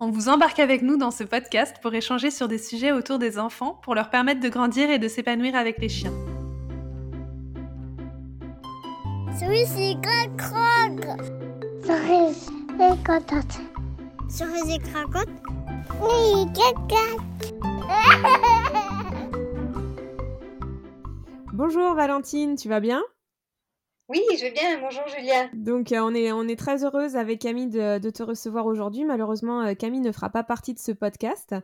On vous embarque avec nous dans ce podcast pour échanger sur des sujets autour des enfants pour leur permettre de grandir et de s'épanouir avec les chiens. Oui. Bonjour Valentine, tu vas bien? Oui, je vais bien. Bonjour Julia. Donc euh, on, est, on est très heureuse avec Camille de, te recevoir aujourd'hui. Malheureusement, euh, Camille ne fera pas partie de ce podcast.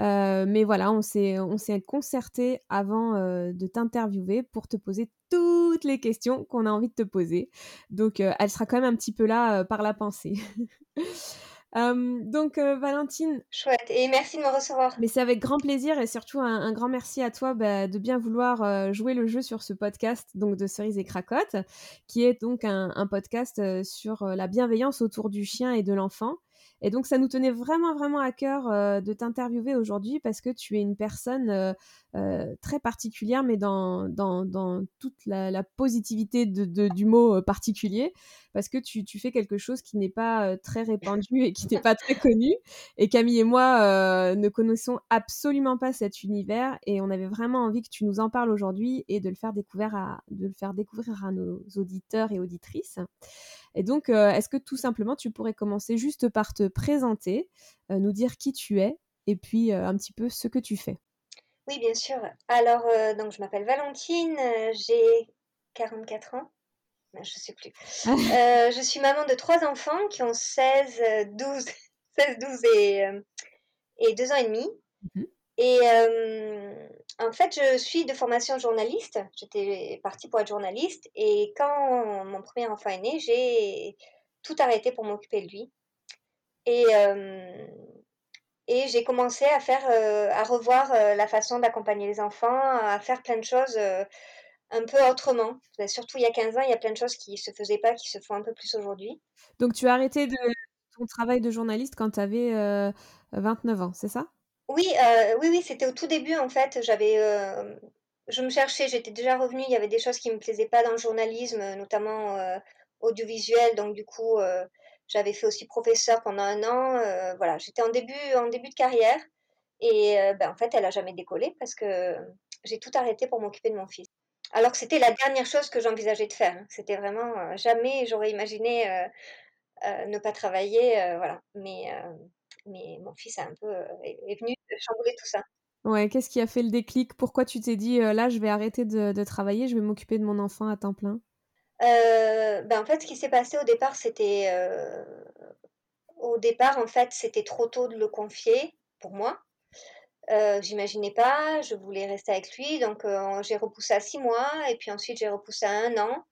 Euh, mais voilà, on s'est, on s'est concerté avant de t'interviewer pour te poser toutes les questions qu'on a envie de te poser. Donc elle sera quand même un petit peu là par la pensée. donc, Valentine. Chouette, et merci de me recevoir. Mais c'est avec grand plaisir et surtout un, grand merci à toi bah, de bien vouloir jouer le jeu sur ce podcast donc de Cerise et Cracotte, qui est donc un, un podcast sur la bienveillance autour du chien et de l'enfant. Et donc, ça nous tenait vraiment, vraiment à cœur de t'interviewer aujourd'hui parce que tu es une personne très particulière, mais dans, dans, toute la, positivité du mot particulier, parce que tu, tu, fais quelque chose qui n'est pas très répandu et qui n'est pas très connu. Et Camille et moi ne connaissons absolument pas cet univers et on avait vraiment envie que tu nous en parles aujourd'hui et de le faire découvrir à, de le faire découvrir à nos auditeurs et auditrices. Et donc, est-ce que tout simplement, tu pourrais commencer juste par te présenter, nous dire qui tu es et puis un petit peu ce que tu fais? Oui, bien sûr. Alors, donc, je m'appelle Valentine, j'ai 44 ans. je ne sais plus. je suis maman de trois enfants qui ont 16, 12, 16, 12 et, et 2 ans et demi. Mmh et en fait, je suis de formation journaliste. J'étais partie pour être journaliste. Et quand mon premier enfant est né, j'ai tout arrêté pour m'occuper de lui. Et, et j'ai commencé à faire, à revoir la façon d'accompagner les enfants, à faire plein de choses un peu autrement. Surtout il y a 15 ans, il y a plein de choses qui ne se faisaient pas, qui se font un peu plus aujourd'hui. Donc tu as arrêté de ton travail de journaliste quand tu avais 29 ans, c'est ça? Oui, oui, oui, c'était au tout début en fait. J'avais, je me cherchais, j'étais déjà revenue, il y avait des choses qui me plaisaient pas dans le journalisme, notamment audiovisuel. Donc du coup, j'avais fait aussi professeur pendant un an. voilà, j'étais en début, en début de carrière. Et ben, en fait, elle a jamais décollé parce que j'ai tout arrêté pour m'occuper de mon fils. Alors que c'était la dernière chose que j'envisageais de faire. Hein. C'était vraiment jamais j'aurais imaginé ne pas travailler, voilà. Mais mais mon fils a un peu est, venu chambouler tout ça. Ouais, qu'est-ce qui a fait le déclic? Pourquoi tu t'es dit là, je vais arrêter de, travailler, je vais m'occuper de mon enfant à temps plein? Ben, en fait, ce qui s'est passé au départ, c'était au départ, en fait, c'était trop tôt de le confier pour moi. J'imaginais pas, je voulais rester avec lui, donc j'ai repoussé à six mois, et puis ensuite j'ai repoussé à un an,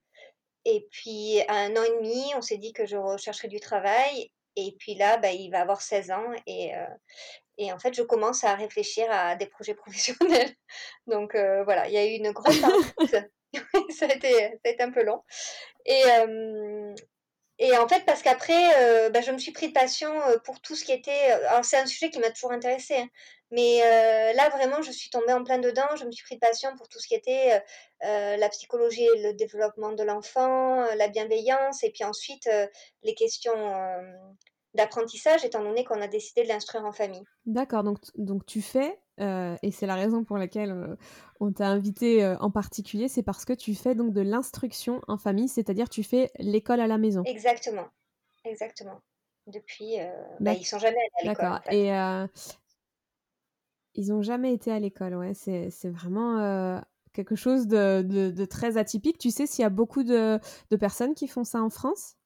et puis à un an et demi, on s'est dit que je rechercherais du travail, et puis là, bah, il va avoir 16 ans et, et en fait, je commence à réfléchir à des projets professionnels. Donc voilà, il y a eu une grosse ça, a été, ça a été un peu long. Et, et en fait, parce qu'après, bah, je me suis pris de passion pour tout ce qui était. Alors, c'est un sujet qui m'a toujours intéressée. Hein, mais là, vraiment, je suis tombée en plein dedans. Je me suis pris de passion pour tout ce qui était la psychologie et le développement de l'enfant, la bienveillance, et puis ensuite les questions d'apprentissage, étant donné qu'on a décidé de l'instruire en famille. D'accord, donc, donc tu fais, et c'est la raison pour laquelle on t'a invité en particulier, c'est parce que tu fais donc de l'instruction en famille, c'est-à-dire tu fais l'école à la maison. Exactement, exactement. Depuis, bah, ils sont jamais allés à l'école. D'accord, et ils n'ont jamais été à l'école, ouais. C'est, vraiment quelque chose de, très atypique. Tu sais s'il y a beaucoup de, personnes qui font ça en France?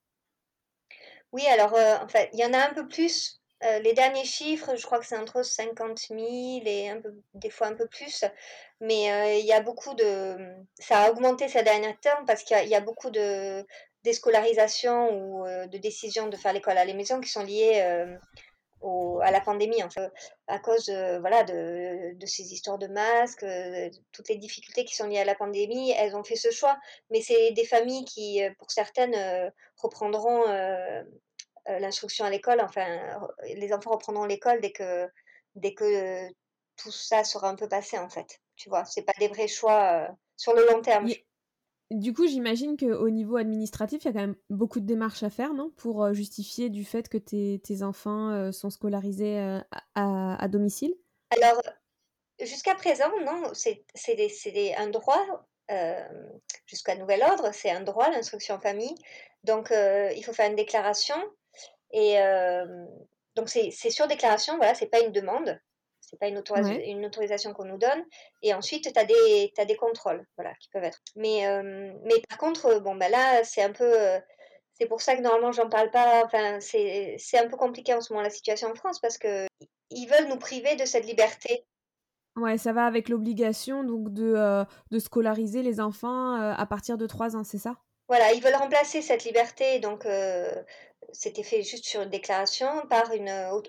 Oui, alors, en fait, il y en a un peu plus. les derniers chiffres, je crois que c'est entre 50 000 et des fois un peu plus. Mais il y a beaucoup de... Ça a augmenté ces derniers temps parce qu'il y a, beaucoup de déscolarisation ou de décisions de faire l'école à la maison qui sont liées à la pandémie, en fait, à cause voilà, de, de, ces histoires de masques, toutes les difficultés qui sont liées à la pandémie, elles ont fait ce choix. Mais c'est des familles qui, pour certaines, reprendront l'instruction à l'école, enfin, les enfants reprendront l'école dès que, dès que tout ça sera un peu passé, en fait. Tu vois, c'est pas des vrais choix sur le long terme. Du coup, j'imagine qu'au niveau administratif, il y a quand même beaucoup de démarches à faire, non? Pour euh, justifier du fait que tes, tes enfants euh, sont scolarisés euh, à, à, domicile? Alors, jusqu'à présent, non, c'est un droit, jusqu'à nouvel ordre, c'est un droit, l'instruction en famille. Donc, il faut faire une déclaration. Et donc, c'est sur déclaration, voilà, c'est pas une demande c'est pas une, une autorisation qu'on nous donne. Et ensuite, tu as des, as des contrôles, voilà, qui peuvent être. Mais, euh, mais par contre, bon, ben là, c'est un peu. Euh, c'est pour ça que normalement, j'en parle pas. Enfin, c'est un peu compliqué en ce moment la situation en France parce que ils veulent nous priver de cette liberté. Ouais, ça va avec l'obligation donc de, euh, de scolariser les enfants à partir de 3 ans, c'est ça? Voilà, ils veulent remplacer cette liberté, donc c'était fait juste sur une déclaration par une,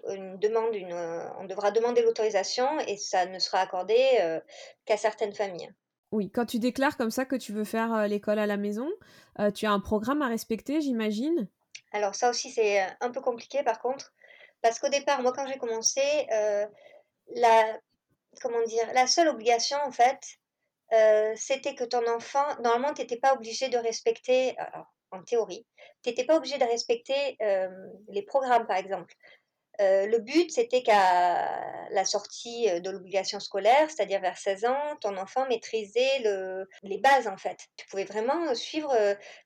une demande, une, on devra demander l'autorisation et ça ne sera accordé euh, qu'à certaines familles. Oui, quand tu déclares comme ça que tu veux faire euh, l'école à la maison, euh, tu as un programme à respecter, j'imagine? Alors ça aussi c'est un peu compliqué par contre, parce qu'au départ, moi quand j'ai commencé, la, comment dire, la seule obligation en fait, c'était que ton enfant, normalement tu n'étais pas obligé de respecter, en théorie. Tu n'étais pas obligé de respecter les programmes, par exemple. le but, c'était qu'à la sortie de l'obligation scolaire, c'est-à-dire vers 16 ans, ton enfant maîtrisait le, les bases, en fait. Tu pouvais vraiment suivre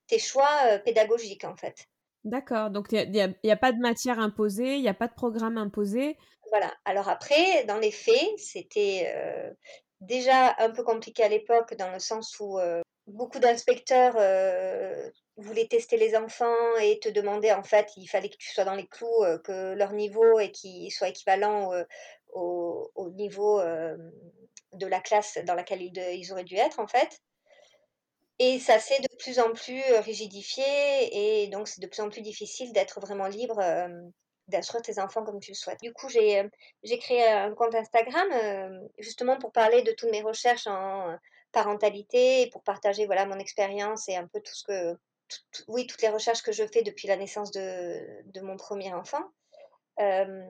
tes choix pédagogiques, en fait. D'accord, donc il n'y a, pas de matière imposée, il n'y a pas de programme imposé. Voilà, alors après, dans les faits, c'était déjà un peu compliqué à l'époque, dans le sens où beaucoup d'inspecteurs voulaient tester les enfants et te demandaient, en fait, il fallait que tu sois dans les clous, que leur niveau et soit équivalent au, au, niveau de la classe dans laquelle ils, ils, auraient dû être, en fait. Et ça s'est de plus en plus rigidifié et donc c'est de plus en plus difficile d'être vraiment libre d'instruire tes enfants comme tu le souhaites. Du coup, j'ai créé un compte Instagram justement pour parler de toutes mes recherches en parentalité et pour partager voilà mon expérience et un peu tout ce que oui toutes les recherches que je fais depuis la naissance de, de mon premier enfant euh,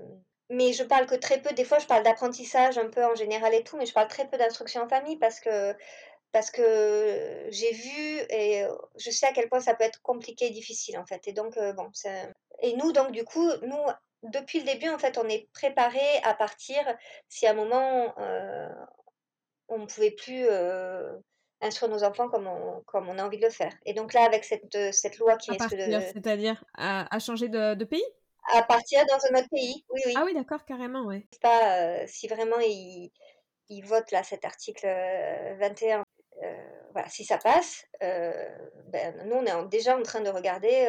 mais je parle que très peu des fois je parle d'apprentissage un peu en général et tout mais je parle très peu d'instruction en famille parce que parce que j'ai vu et je sais à quel point ça peut être compliqué et difficile en fait et donc euh, bon et nous donc du coup nous depuis le début en fait on est préparé à partir si à un moment euh, on ne pouvait plus instruire nos enfants comme on, comme on a envie de le faire. Et donc là, avec cette, cette loi qui est... C'est-à-dire à, changer de, pays? À partir dans un autre pays, oui, oui. Ah oui, d'accord, carrément, oui. Pas, si vraiment ils, ils, votent là cet article 21, voilà, si ça passe, ben, nous, on est déjà en train de regarder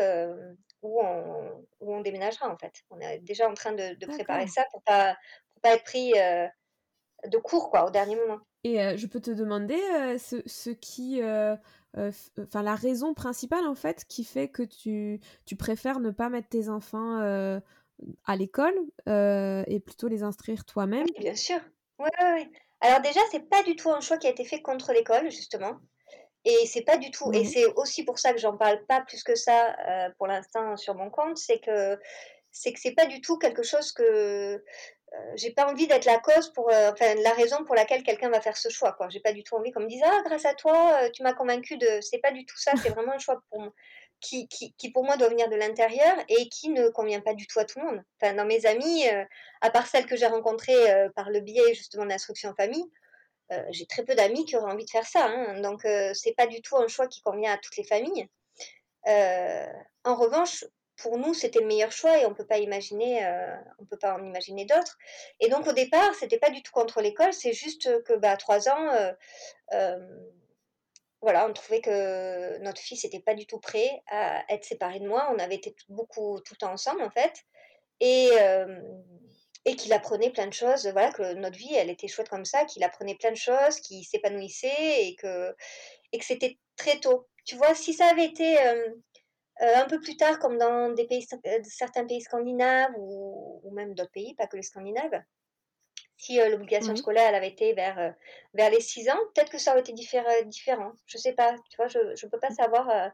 où, on, où on déménagera, en fait. On est déjà en train de, de préparer ça pour pas, pour pas être pris de court, quoi, au dernier moment. Et je peux te demander ce, ce, qui, enfin la raison principale en fait qui fait que tu, tu préfères ne pas mettre tes enfants à l'école et plutôt les instruire toi-même? Oui, bien sûr. Oui, oui, oui. Alors déjà, c'est pas du tout un choix qui a été fait contre l'école justement. Et c'est pas du tout, et c'est aussi pour ça que j'en parle pas plus que ça pour l'instant sur mon compte, c'est que c'est que c'est pas du tout quelque chose que euh, j'ai pas envie d'être la cause pour, euh, enfin, la raison pour laquelle quelqu'un va faire ce choix, quoi. J'ai pas du tout envie qu'on me dise, ah, grâce à toi, euh, tu m'as convaincu de. C'est pas du tout ça, c'est vraiment un choix pour moi. Qui, qui, qui, pour moi doit venir de l'intérieur et qui ne convient pas du tout à tout le monde. Enfin, dans mes amis, à part celles que j'ai rencontrées par le biais justement de l'instruction en famille, j'ai très peu d'amis qui auraient envie de faire ça. Hein. Donc, c'est pas du tout un choix qui convient à toutes les familles. en revanche, pour nous, c'était le meilleur choix et on peut pas imaginer, euh, on peut pas en imaginer d'autres. Et donc au départ, c'était pas du tout contre l'école, c'est juste que bah, à trois ans, euh, euh, voilà, on trouvait que notre fils n'était pas du tout prêt à être séparé de moi. On avait été beaucoup tout le temps ensemble en fait, et et qu'il apprenait plein de choses. Voilà, que notre vie, elle était chouette comme ça, qu'il apprenait plein de choses, qu'il s'épanouissait et que et que c'était très tôt. Tu vois, si ça avait été un peu plus tard, comme dans des pays, certains pays scandinaves ou, ou même d'autres pays, pas que les scandinaves, si l'obligation scolaire elle avait été vers, vers les 6 ans, peut-être que ça aurait été différent. Je sais pas, tu vois, je ne peux pas savoir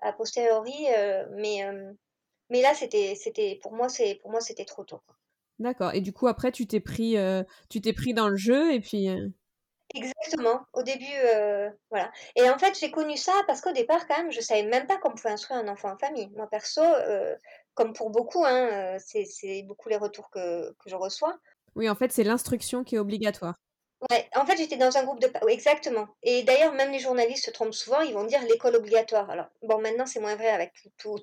a posteriori, mais, mais là, c'était, c'était, pour moi, c'est, pour moi, c'était trop tôt. D'accord. Et du coup, après, tu t'es pris, tu t'es pris dans le jeu et puis. Exactement. Au début, voilà. Et en fait, j'ai connu ça parce qu'au départ, quand même, je savais même pas qu'on pouvait instruire un enfant en famille. Moi, perso, comme pour beaucoup, hein, c'est beaucoup les retours que, que je reçois. Oui, en fait, c'est l'instruction qui est obligatoire. Ouais, en fait, j'étais dans un groupe de exactement et d'ailleurs, même les journalistes se trompent souvent, ils vont dire l'école obligatoire. Alors, bon, maintenant, c'est moins vrai avec tout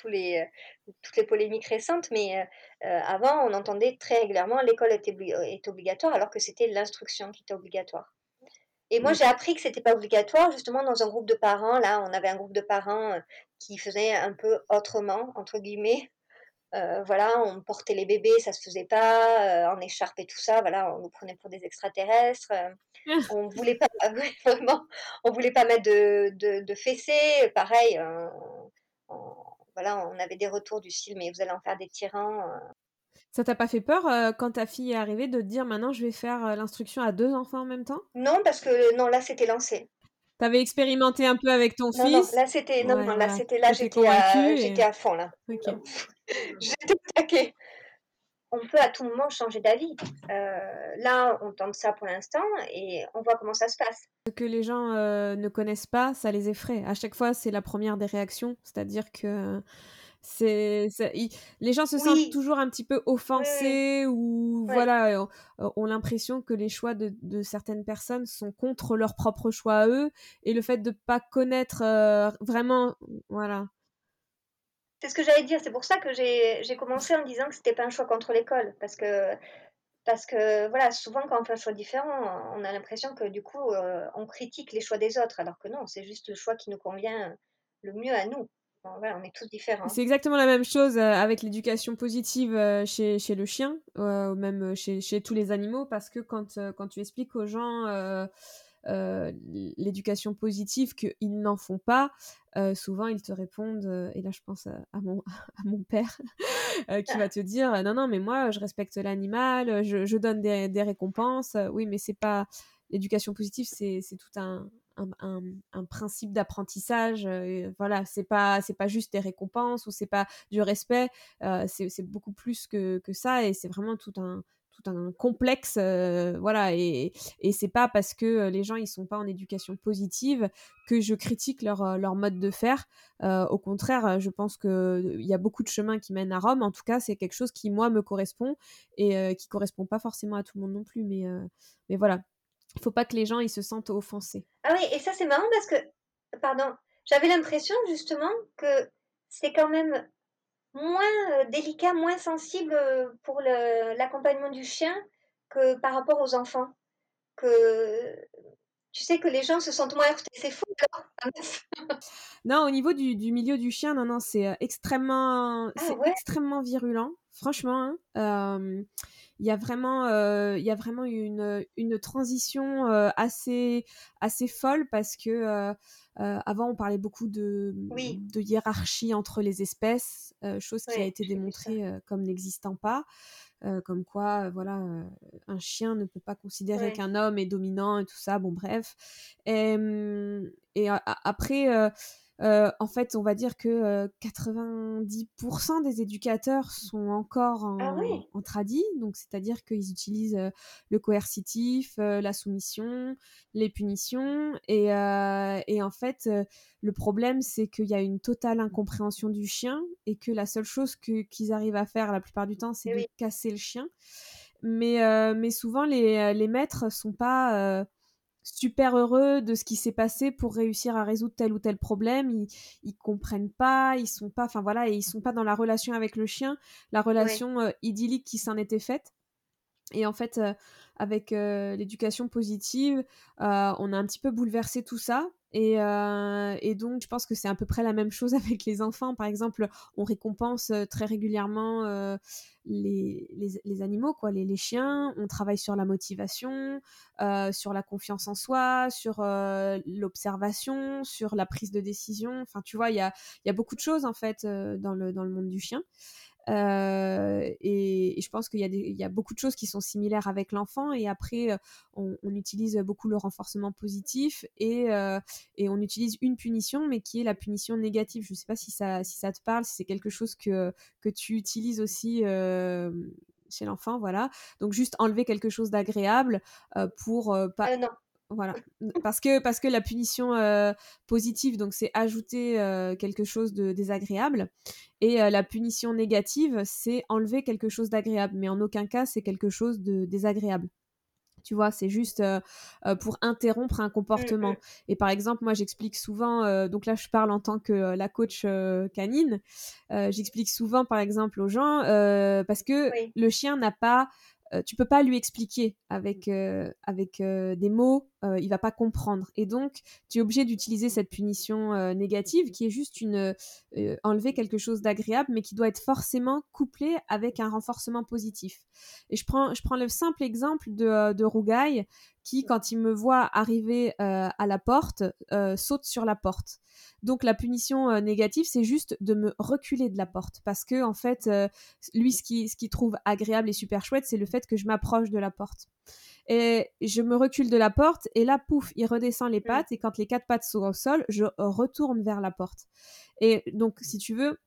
tous les, toutes les polémiques récentes, mais avant, on entendait très régulièrement l'école est, est obligatoire alors que c'était l'instruction qui était obligatoire. Et moi, j'ai appris que c'était pas obligatoire, justement, dans un groupe de parents. Là, on avait un groupe de parents qui faisait un peu autrement, entre guillemets. Euh, voilà, on portait les bébés, ça se faisait pas, euh, en écharpe et tout ça, voilà, on nous prenait pour des extraterrestres. Euh, on voulait pas, vraiment, on voulait pas mettre de, de, de fessées, pareil. Voilà, on avait des retours du style, mais vous allez en faire des tyrans. Ça t'a pas fait peur quand ta fille est arrivée de te dire maintenant je vais faire l'instruction à deux enfants en même temps? Non, parce que non, là c'était lancé. T'avais expérimenté un peu avec ton fils Non, là c'était non, là c'était là j'étais à, j'étais à fond là. j'étais taquée. On peut à tout moment changer d'avis. Euh, là, on tente ça pour l'instant et on voit comment ça se passe. Ce que les gens euh, ne connaissent pas, ça les effraie. À chaque fois, c'est la première des réactions, c'est-à-dire que c'est les gens se sentent toujours un petit peu offensés ou voilà ont, l'impression que les choix de, certaines personnes sont contre leur propre choix à eux et le fait de pas connaître euh, vraiment voilà c'est ce que j'allais dire c'est pour ça que j'ai commencé en disant que c'était pas un choix contre l'école parce que parce que voilà souvent quand on fait un choix différent on a l'impression que du coup euh, on critique les choix des autres alors que non c'est juste le choix qui nous convient le mieux à nous on est tous différents. C'est exactement la même chose euh, avec l'éducation positive euh, chez, le chien, ou même chez, chez, tous les animaux, parce que quand, quand tu expliques aux gens l'éducation positive qu'ils n'en font pas, souvent ils te répondent, et là je pense à, mon, à mon père, qui va te dire non, non, mais moi je respecte l'animal, je, je, donne des, des récompenses. Oui, mais c'est pas. L'éducation positive, c'est tout un, un, principe d'apprentissage. Euh, voilà, c'est pas c'est pas juste des récompenses ou c'est pas du respect. Euh, c'est beaucoup plus que, que ça et c'est vraiment tout un tout un complexe euh, voilà et, c'est pas parce que les gens ils sont pas en éducation positive que je critique leur, leur mode de faire. Au contraire je pense que il y a beaucoup de chemins qui mènent à Rome. En tout cas c'est quelque chose qui moi me correspond et qui correspond pas forcément à tout le monde non plus mais mais voilà. Il faut pas que les gens ils se sentent offensés. Ah oui, et ça c'est marrant parce que, pardon, j'avais l'impression justement que c'est quand même moins euh, délicat, moins sensible euh, pour l'accompagnement du chien que par rapport aux enfants. Que tu sais que les gens se sentent moins heurtés, c'est fou. non, au niveau du, du, milieu du chien, non, non, c'est euh, extrêmement, ah extrêmement virulent. Franchement, hein, il y a vraiment, euh, il y a vraiment une, une transition euh, assez, assez folle parce que euh, avant on parlait beaucoup de, de hiérarchie entre les espèces, chose qui a été démontrée comme n'existant pas. comme quoi, voilà, un chien ne peut pas considérer qu'un homme est dominant et tout ça. Bon, bref. Et, et après, euh, en fait, on va dire que 90% euh, des éducateurs sont encore en, ah tradit, donc c'est-à-dire qu'ils utilisent euh, le coercitif, la soumission, les punitions, et, et en fait, le problème c'est qu'il y a une totale incompréhension du chien et que la seule chose qu'ils arrivent à faire la plupart du temps, c'est de casser le chien. Mais, mais souvent, les, les maîtres sont pas super heureux de ce qui s'est passé pour réussir à résoudre tel ou tel problème. Ils, ils comprennent pas, ils sont pas, enfin voilà, et ils sont pas dans la relation avec le chien, la relation euh, idyllique qui s'en était faite. Et en fait, avec l'éducation positive, on a un petit peu bouleversé tout ça. Et, donc, je pense que c'est à peu près la même chose avec les enfants. Par exemple, on récompense très régulièrement les, animaux, quoi, les, chiens. On travaille sur la motivation, sur la confiance en soi, sur l'observation, sur la prise de décision. Enfin, tu vois, il y a, beaucoup de choses en fait dans le monde du chien. Euh, et, je pense qu'il y, a beaucoup de choses qui sont similaires avec l'enfant. Et après, euh, on, utilise beaucoup le renforcement positif et, euh, et, on utilise une punition, mais qui est la punition négative. Je ne sais pas si ça, te parle, si c'est quelque chose que, tu utilises aussi chez l'enfant. Voilà. Donc, juste enlever quelque chose d'agréable pour pas. Voilà, parce que, parce que la punition positive, donc c'est ajouter quelque chose de désagréable, et la punition négative, c'est enlever quelque chose d'agréable, mais en aucun cas c'est quelque chose de désagréable. Tu vois, c'est juste pour interrompre un mmh, comportement. mmh. Et par exemple, moi j'explique souvent, donc là je parle en tant que la coach canine, j'explique souvent par exemple aux gens, parce que le chien n'a pas euh, tu peux pas lui expliquer avec, euh, avec euh, des mots, il va pas comprendre. Et donc, tu es obligé d'utiliser cette punition négative qui est juste une enlever quelque chose d'agréable, mais qui doit être forcément couplé avec un renforcement positif. Et je prends, je prends le simple exemple de, de Rougaille qui, quand il me voit arriver à la porte, saute sur la porte. Donc la punition euh, négative, c'est juste de me reculer de la porte parce que en fait, euh, lui, ce qu'il ce trouve agréable et super chouette, c'est le fait que je m'approche de la porte. Et je me recule de la porte et là, pouf, il redescend les mmh. pattes et quand les quatre pattes sont au sol, je retourne vers la porte. Et donc, si tu veux,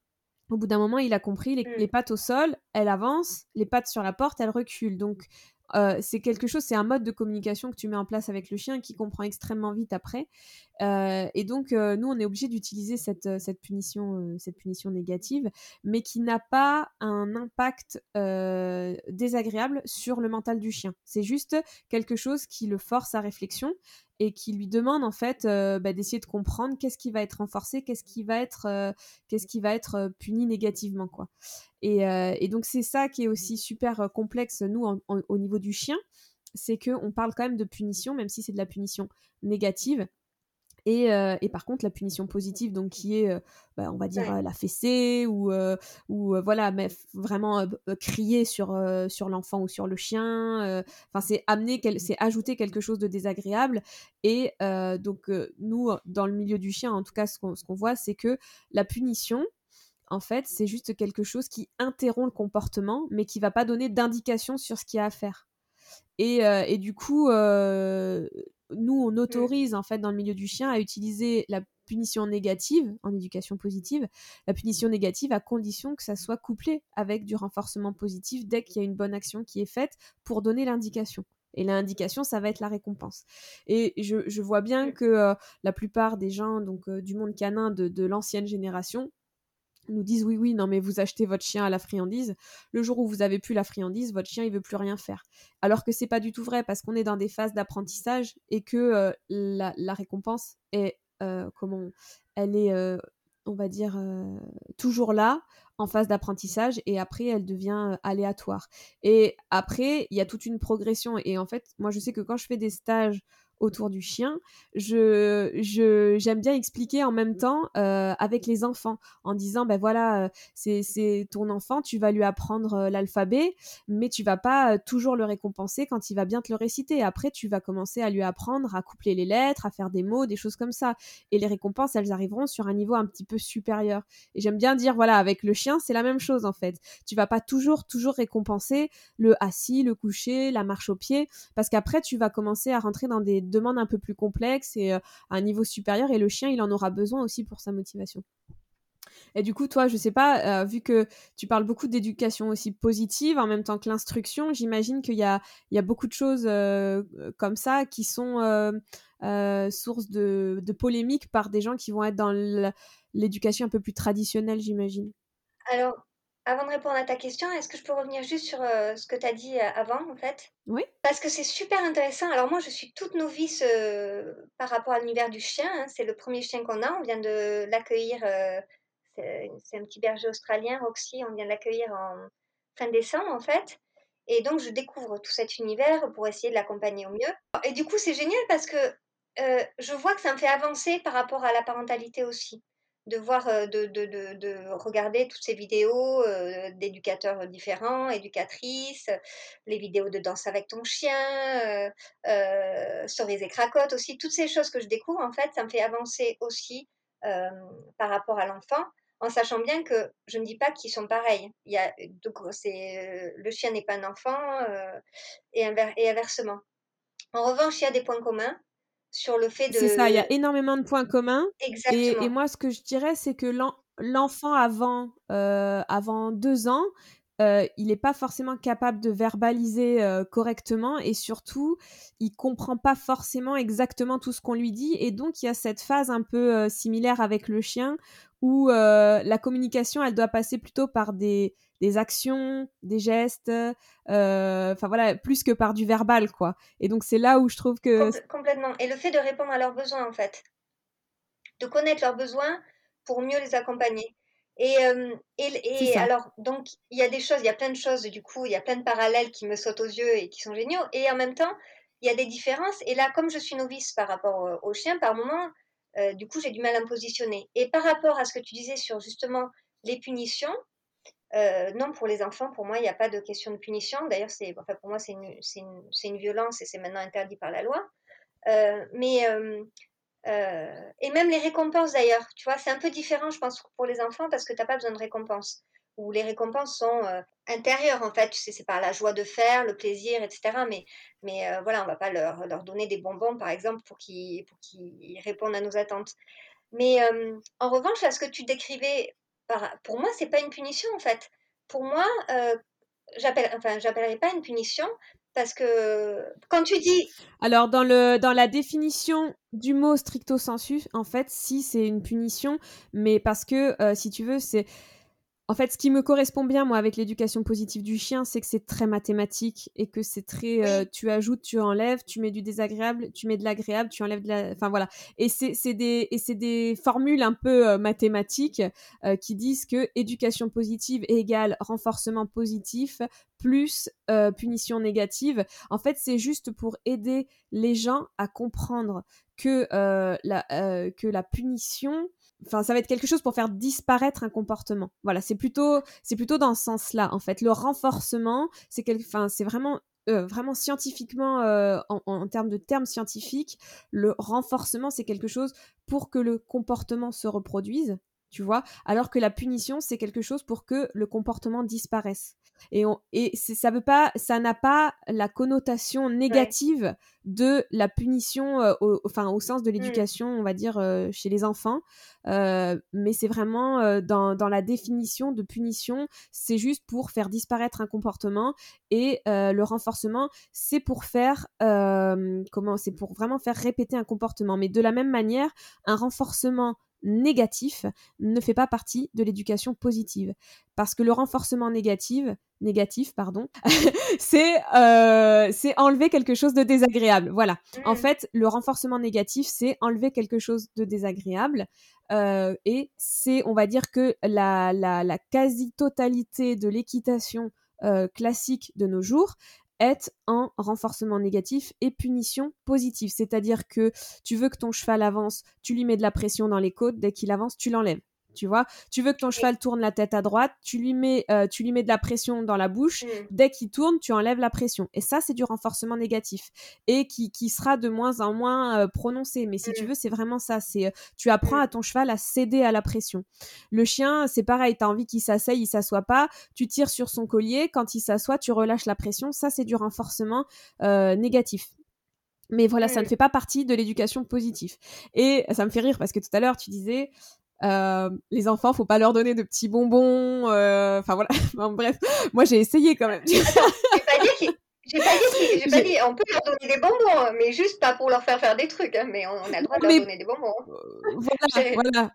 au bout d'un moment, il a compris, les, mmh. les, pattes au sol, elles avancent, les pattes sur la porte, elles reculent. Donc, euh, c'est quelque chose, c'est un mode de communication que tu mets en place avec le chien qui comprend extrêmement vite après. Euh, et donc, euh, nous, on est obligé d'utiliser cette, punition, cette punition négative, mais qui n'a pas un impact désagréable sur le mental du chien. C'est juste quelque chose qui le force à réflexion et qui lui demande en fait bah, d'essayer de comprendre qu'est-ce qui va être renforcé, qu'est-ce qui va être, va être puni négativement quoi. Et, et donc c'est ça qui est aussi super complexe nous au niveau du chien, c'est que on parle quand même de punition, même si c'est de la punition négative. Euh, et, par contre, la punition positive, donc qui est, euh, bah, on va dire, euh, la fessée ou, ou voilà, mais vraiment crier sur, sur l'enfant ou sur le chien. Enfin, c'est amener, c'est ajouter quelque chose de désagréable. Et donc, nous, dans le milieu du chien, en tout cas, ce qu'on voit, c'est que la punition, en fait, c'est juste quelque chose qui interrompt le comportement, mais qui va pas donner d'indication sur ce qu'il y a à faire. Et, et du coup, nous, on mmh. autorise en fait dans le milieu du chien à utiliser la punition négative en éducation positive, la punition négative à condition que ça soit couplé avec du renforcement positif dès qu'il y a une bonne action qui est faite pour donner l'indication. Et l'indication, ça va être la récompense. Et je, vois bien que euh, la plupart des gens donc euh, du monde canin de l'ancienne génération nous disent oui oui non mais vous achetez votre chien à la friandise. Le jour où vous avez plus la friandise votre chien il veut plus rien faire. Alors que c'est pas du tout vrai parce qu'on est dans des phases d'apprentissage et que euh, la, récompense est euh, comment elle est euh, on va dire toujours là en phase d'apprentissage et après elle devient aléatoire. Et après il y a toute une progression. Et en fait moi je sais que quand je fais des stages autour du chien, je, j'aime bien expliquer en même temps euh, avec les enfants en disant ben voilà euh, c'est ton enfant, tu vas lui apprendre euh, l'alphabet, mais tu vas pas toujours le récompenser quand il va bien te le réciter. Après tu vas commencer à lui apprendre à coupler les lettres, à faire des mots, des choses comme ça. Et les récompenses elles arriveront sur un niveau un petit peu supérieur. Et j'aime bien dire voilà avec le chien c'est la même chose en fait. Tu vas pas toujours toujours récompenser le assis, le coucher, la marche au pied, parce qu'après tu vas commencer à rentrer dans des demande un peu plus complexe et euh, à un niveau supérieur et le chien il en aura besoin aussi pour sa motivation. Et du coup, toi, je sais pas, euh, vu que tu parles beaucoup d'éducation aussi positive en même temps que l'instruction, j'imagine qu'il y a, il y a beaucoup de choses euh, comme ça qui sont source de, de polémiques par des gens qui vont être dans l'éducation un peu plus traditionnelle, j'imagine. Alors, avant de répondre à ta question, est-ce que je peux revenir juste sur euh, ce que tu as dit euh, avant, en fait? Oui. Parce que c'est super intéressant. Alors moi, je suis toute novice euh, par rapport à l'univers du chien. hein. C'est le premier chien qu'on a. On vient de l'accueillir. c'est c'est un petit berger australien, Roxy. On vient de l'accueillir en fin décembre, en fait. Et donc, je découvre tout cet univers pour essayer de l'accompagner au mieux. Et du coup, c'est génial parce que je vois que ça me fait avancer par rapport à la parentalité aussi. De voir, euh, de, de, de, de regarder toutes ces vidéos euh, d'éducateurs différents, éducatrices, les vidéos de danse avec ton chien, euh, stories et cracottes aussi. Toutes ces choses que je découvre, en fait, ça me fait avancer aussi par rapport à l'enfant en sachant bien que je ne dis pas qu'ils sont pareils. Il y a, donc, c'est, le chien n'est pas un enfant et inversement. En revanche, il y a des points communs sur le fait de. C'est ça, il y a énormément de points communs. Exactement. Et, moi, ce que je dirais, c'est que l'enfant avant, avant deux ans, euh, il n'est pas forcément capable de verbaliser euh, correctement et surtout, il comprend pas forcément exactement tout ce qu'on lui dit. Et donc, il y a cette phase un peu euh, similaire avec le chien où la communication, elle doit passer plutôt par des, des actions, des gestes, enfin voilà, plus que par du verbal, quoi. Et donc, c'est là où je trouve que... complètement. Et le fait de répondre à leurs besoins, en fait. De connaître leurs besoins pour mieux les accompagner. Et, et, et alors, donc, il y a des choses, il y a plein de choses, du coup, il y a plein de parallèles qui me sautent aux yeux et qui sont géniaux. Et en même temps, il y a des différences. Et là, comme je suis novice par rapport au, chien, par moment, du coup, j'ai du mal à me positionner. Et par rapport à ce que tu disais sur justement les punitions, non, pour les enfants, pour moi, il n'y a pas de question de punition. D'ailleurs, c'est, enfin, pour moi, c'est une, une, une, violence et c'est maintenant interdit par la loi. mais euh, et même les récompenses d'ailleurs, tu vois, c'est un peu différent, je pense, pour les enfants parce que tu n'as pas besoin de récompenses. Ou les récompenses sont euh, intérieures en fait, tu sais, c'est par la joie de faire, le plaisir, etc. Mais, mais euh, voilà, on va pas leur, leur, donner des bonbons par exemple pour qu'ils qu'ils répondent à nos attentes. Mais en revanche, là, ce que tu décrivais, pour moi, c'est pas une punition en fait. Pour moi, j'appelle, enfin, j'appellerais pas une punition, parce que quand tu dis... Alors, dans, la définition du mot stricto sensu, en fait, si c'est une punition, mais parce que, euh, si tu veux, c'est en fait, ce qui me correspond bien, moi, avec l'éducation positive du chien, c'est que c'est très mathématique et que c'est très. Euh, tu ajoutes, tu enlèves, tu mets du désagréable, tu mets de l'agréable, tu enlèves de la. Enfin, voilà. Et c'est des, des formules un peu euh, mathématiques euh, qui disent que éducation positive égale renforcement positif plus punition négative. En fait, c'est juste pour aider les gens à comprendre que, la, que la punition enfin ça va être quelque chose pour faire disparaître un comportement. Voilà, c'est plutôt c'est plutôt dans ce sens-là en fait. Le renforcement, c'est enfin c'est vraiment euh, vraiment scientifiquement, euh, en, en, termes de termes scientifiques, le renforcement, c'est quelque chose pour que le comportement se reproduise, tu vois, alors que la punition, c'est quelque chose pour que le comportement disparaisse. Et, on, et ça veut pas, ça n'a pas la connotation négative de la punition, euh, au, enfin au sens de mmh. l'éducation, on va dire euh, chez les enfants. Euh, mais c'est vraiment dans, dans, la définition de punition, c'est juste pour faire disparaître un comportement et le renforcement, c'est pour faire comment, c'est pour vraiment faire répéter un comportement. Mais de la même manière, un renforcement négatif ne fait pas partie de l'éducation positive. Parce que le renforcement négatif, négatif pardon, c'est euh, enlever quelque chose de désagréable. Voilà. En mmh. fait, le renforcement négatif, c'est enlever quelque chose de désagréable. Euh, et c'est, on va dire que la, la, la quasi-totalité de l'équitation euh, classique de nos jours est en renforcement négatif et punition positive. C'est-à-dire que tu veux que ton cheval avance, tu lui mets de la pression dans les côtes, dès qu'il avance, tu l'enlèves tu vois. Tu veux que ton cheval tourne la tête à droite, tu lui mets, euh, tu lui mets de la pression dans la bouche. Mmh. Dès qu'il tourne, tu enlèves la pression. Et ça, c'est du renforcement négatif et qui, qui sera de moins en moins euh, prononcé. Mais si tu mmh. veux, c'est vraiment ça. C'est, euh, tu apprends mmh. à ton cheval à céder à la pression. Le chien, c'est pareil. T'as envie qu'il s'asseye, il s'assoit pas. Tu tires sur son collier. Quand il s'assoit, tu relâches la pression. Ça, c'est du renforcement négatif. Mais voilà, ça ne fait pas partie de l'éducation positive. Et ça me fait rire parce que tout à l'heure, tu disais, euh, les enfants, faut pas leur donner de petits bonbons. Euh, enfin voilà. bref, moi j'ai essayé quand même. j'ai pas dit j'ai pas dit, j'ai pas dit, on peut leur donner des bonbons, hein, mais juste pas pour leur faire faire des trucs, hein, mais on, a le droit de leur donner des bonbons. Hein. Euh, voilà, voilà.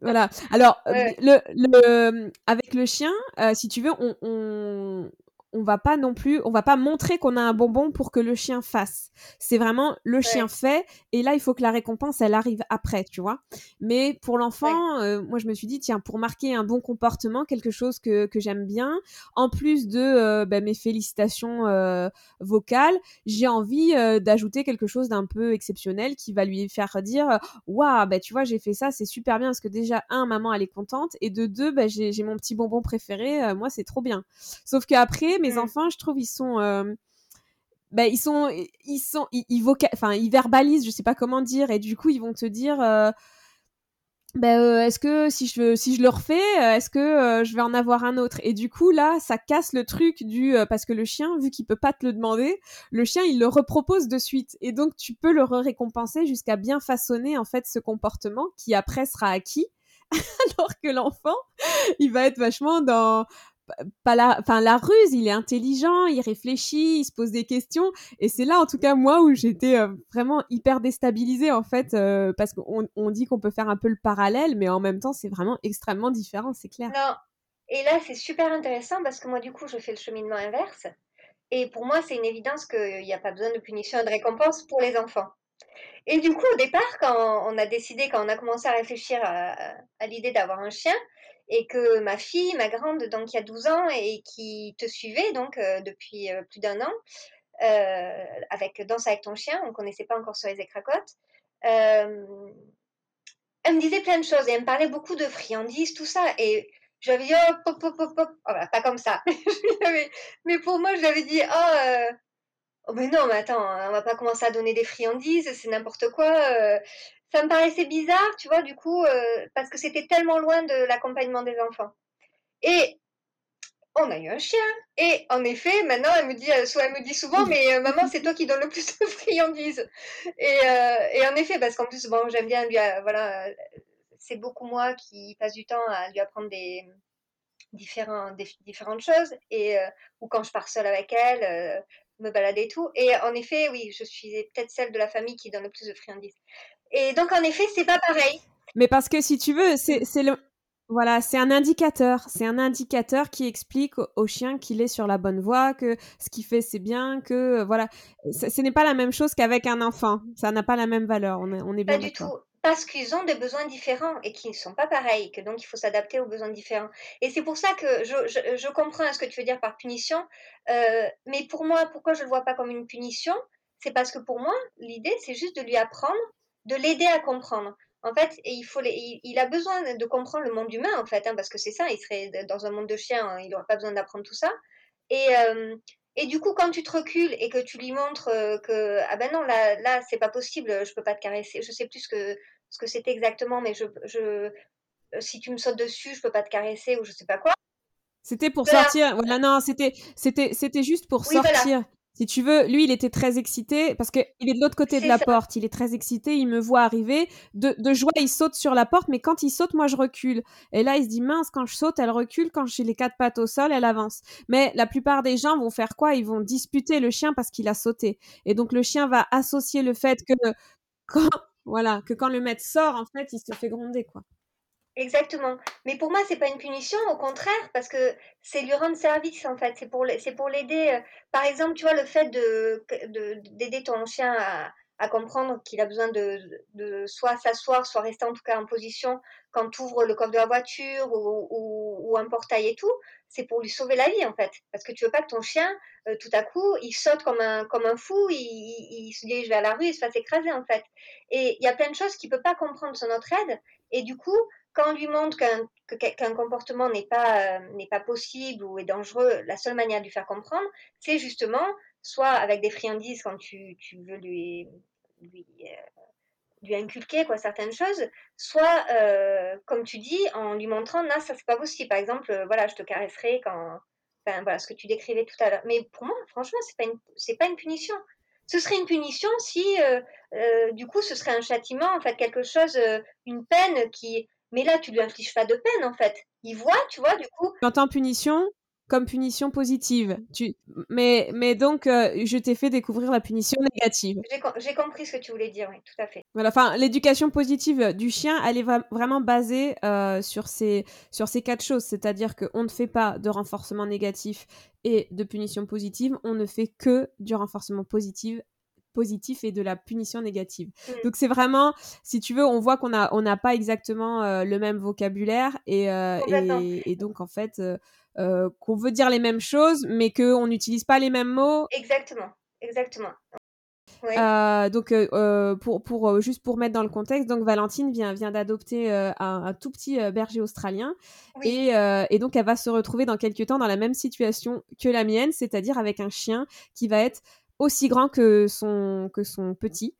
Voilà. Alors, le, le, avec le chien, si tu veux, on, on, on va pas non plus, on va pas montrer qu'on a un bonbon pour que le chien fasse. C'est vraiment le chien fait et là il faut que la récompense elle arrive après, tu vois. Mais pour l'enfant, euh, moi je me suis dit tiens pour marquer un bon comportement, quelque chose que, que j'aime bien, en plus de euh, bah, mes félicitations euh, vocales, j'ai envie d'ajouter quelque chose d'un peu exceptionnel qui va lui faire dire waouh bah tu vois j'ai fait ça c'est super bien parce que déjà un maman elle est contente et de deux bah, j'ai mon petit bonbon préféré moi c'est trop bien. Sauf qu'après mes mmh. enfants je trouve ils sont bah, ils sont ils sont ils, ils, verbalisent je sais pas comment dire et du coup ils vont te dire euh, bah, euh, est-ce que si je si je le refais euh, est-ce que je vais en avoir un autre? Et du coup là ça casse le truc du parce que le chien vu qu'il peut pas te le demander le chien il le repropose de suite. Et donc tu peux le récompenser jusqu'à bien façonner en fait ce comportement qui après sera acquis. Alors que l'enfant il va être vachement dans pas la, enfin la ruse, il est intelligent, il réfléchit, il se pose des questions, et c'est là en tout cas moi où j'étais euh, vraiment hyper déstabilisée en fait, euh, parce qu'on on dit qu'on peut faire un peu le parallèle, mais en même temps c'est vraiment extrêmement différent, c'est clair. Non, et là c'est super intéressant parce que moi du coup je fais le cheminement inverse, et pour moi c'est une évidence qu'il n'y a pas besoin de punition et de récompense pour les enfants. Et du coup, au départ, quand on a décidé, quand on a commencé à réfléchir à, à l'idée d'avoir un chien, et que ma fille, ma grande, donc qui a 12 ans et qui te suivait donc euh, depuis euh, plus d'un an, euh, avec Danse avec ton chien, on connaissait pas encore sur les écracottes, elle me disait plein de choses et elle me parlait beaucoup de friandises, tout ça. Et j'avais dit, oh, pop, pop, pop, pop. Oh, pas comme ça. mais pour moi, j'avais dit, oh, oh, mais non, mais attends, on va pas commencer à donner des friandises, c'est n'importe quoi ça me paraissait bizarre, tu vois, du coup, euh, parce que c'était tellement loin de l'accompagnement des enfants. Et on a eu un chien. Et en effet, maintenant, elle me dit, euh, soit elle me dit souvent, mais euh, maman, c'est toi qui donnes le plus de friandises. Et, en effet, parce qu'en plus, bon, j'aime bien lui, voilà, c'est beaucoup moi qui passe du temps à lui apprendre des, différentes choses. Et, ou quand je pars seule avec elle, me balader et tout. Et en effet, oui, je suis peut-être celle de la famille qui donne le plus de friandises. Et donc, en effet, c'est pas pareil. Mais parce que si tu veux, c'est le. Voilà, c'est un indicateur. C'est un indicateur qui explique au, chien qu'il est sur la bonne voie, que ce qu'il fait c'est bien, que voilà. Ce, n'est pas la même chose qu'avec un enfant. Ça n'a pas la même valeur. On est, on est bien Pas du tout. Parce qu'ils ont des besoins différents et qui ne sont pas pareils, que donc il faut s'adapter aux besoins différents. Et c'est pour ça que je, je, je, comprends ce que tu veux dire par punition. Euh, mais pour moi, pourquoi je ne le vois pas comme une punition? C'est parce que pour moi, l'idée, c'est juste de lui apprendre de l'aider à comprendre. En fait, il, faut il, a besoin de comprendre le monde humain, en fait, hein, parce que c'est ça, il serait dans un monde de chiens, hein, il n'aurait pas besoin d'apprendre tout ça. Et, euh, et du coup, quand tu te recules et que tu lui montres euh, que, ah ben non, là, là c'est pas possible, je peux pas te caresser, je sais plus ce que, ce que c'était exactement, mais je, je, si tu me sautes dessus, je peux pas te caresser ou je sais pas quoi. C'était pour sortir. Voilà, non, c'était, c'était, c'était juste pour sortir. Si tu veux, lui, il était très excité parce qu'il est de l'autre côté de la porte. Il est très excité, il me voit arriver. De, joie, il saute sur la porte, mais quand il saute, moi, je recule. Et là, il se dit, mince, quand je saute, elle recule. Quand j'ai les quatre pattes au sol, elle avance. Mais la plupart des gens vont faire quoi? Ils vont disputer le chien parce qu'il a sauté. Et donc, le chien va associer le fait que quand, voilà, que quand le maître sort, en fait, il se fait gronder, quoi. Exactement. Mais pour moi, c'est pas une punition, au contraire, parce que c'est lui rendre service, en fait. C'est pour, l'aider. Euh, par exemple, tu vois, le fait de, d'aider ton chien à, comprendre qu'il a besoin de, soit s'asseoir, soit rester en tout cas en position quand tu ouvres le coffre de la voiture ou, un portail et tout, c'est pour lui sauver la vie, en fait. Parce que tu veux pas que ton chien, euh, tout à coup, il saute comme un, comme un fou, il, il, se dirige vers la rue, il se fasse écraser, en fait. Et il y a plein de choses qu'il peut pas comprendre sur notre aide. Et du coup, quand on lui montre qu'un comportement n'est pas, euh, n'est pas possible ou est dangereux, la seule manière de lui faire comprendre, c'est justement soit avec des friandises quand tu, tu veux lui, lui, euh, lui, inculquer quoi, certaines choses, soit, euh, comme tu dis, en lui montrant, non, ça c'est pas possible. Par exemple, voilà, je te caresserai quand... Enfin, voilà, ce que tu décrivais tout à l'heure. Mais pour moi, franchement, c'est pas c'est pas une punition. Ce serait une punition si, du coup, ce serait un châtiment, en fait, quelque chose, une peine qui, mais là, tu lui infliges pas de peine, en fait. Il voit, tu vois, du coup. En punition, comme punition positive. Tu... Mais, mais donc, euh, je t'ai fait découvrir la punition négative. J'ai compris ce que tu voulais dire, oui, tout à fait. Voilà, enfin, l'éducation positive du chien, elle est vraiment basée euh, sur, ces, sur ces quatre choses. C'est-à-dire qu'on ne fait pas de renforcement négatif et de punition positive, on ne fait que du renforcement positif positif et de la punition négative. Mm. Donc c'est vraiment, si tu veux, on voit qu'on n'a on n'a pas exactement euh, le même vocabulaire et, et, et, donc en fait, euh, qu'on veut dire les mêmes choses, mais qu'on n'utilise pas les mêmes mots. Exactement, exactement. Euh, donc, euh, pour, pour, juste pour mettre dans le contexte, donc Valentine vient, vient d'adopter un, tout petit berger australien et, et, donc elle va se retrouver dans quelques temps dans la même situation que la mienne, c'est-à-dire avec un chien qui va être aussi grand que son, que son petit.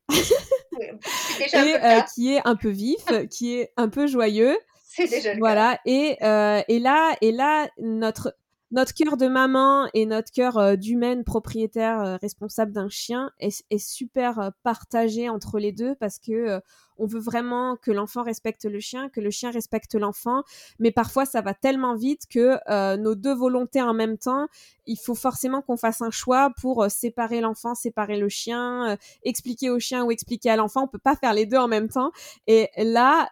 et qui est un peu vif, qui est un peu joyeux. C'est déjà le Voilà, et, euh, et là, et là notre, notre cœur de maman et notre cœur euh, d'humaine propriétaire euh, responsable d'un chien est, est super partagé entre les deux parce que on veut vraiment que l'enfant respecte le chien, que le chien respecte l'enfant, mais parfois ça va tellement vite que euh, nos deux volontés en même temps, il faut forcément qu'on fasse un choix pour euh, séparer l'enfant, séparer le chien, euh, expliquer au chien ou expliquer à l'enfant. On peut pas faire les deux en même temps. Et là,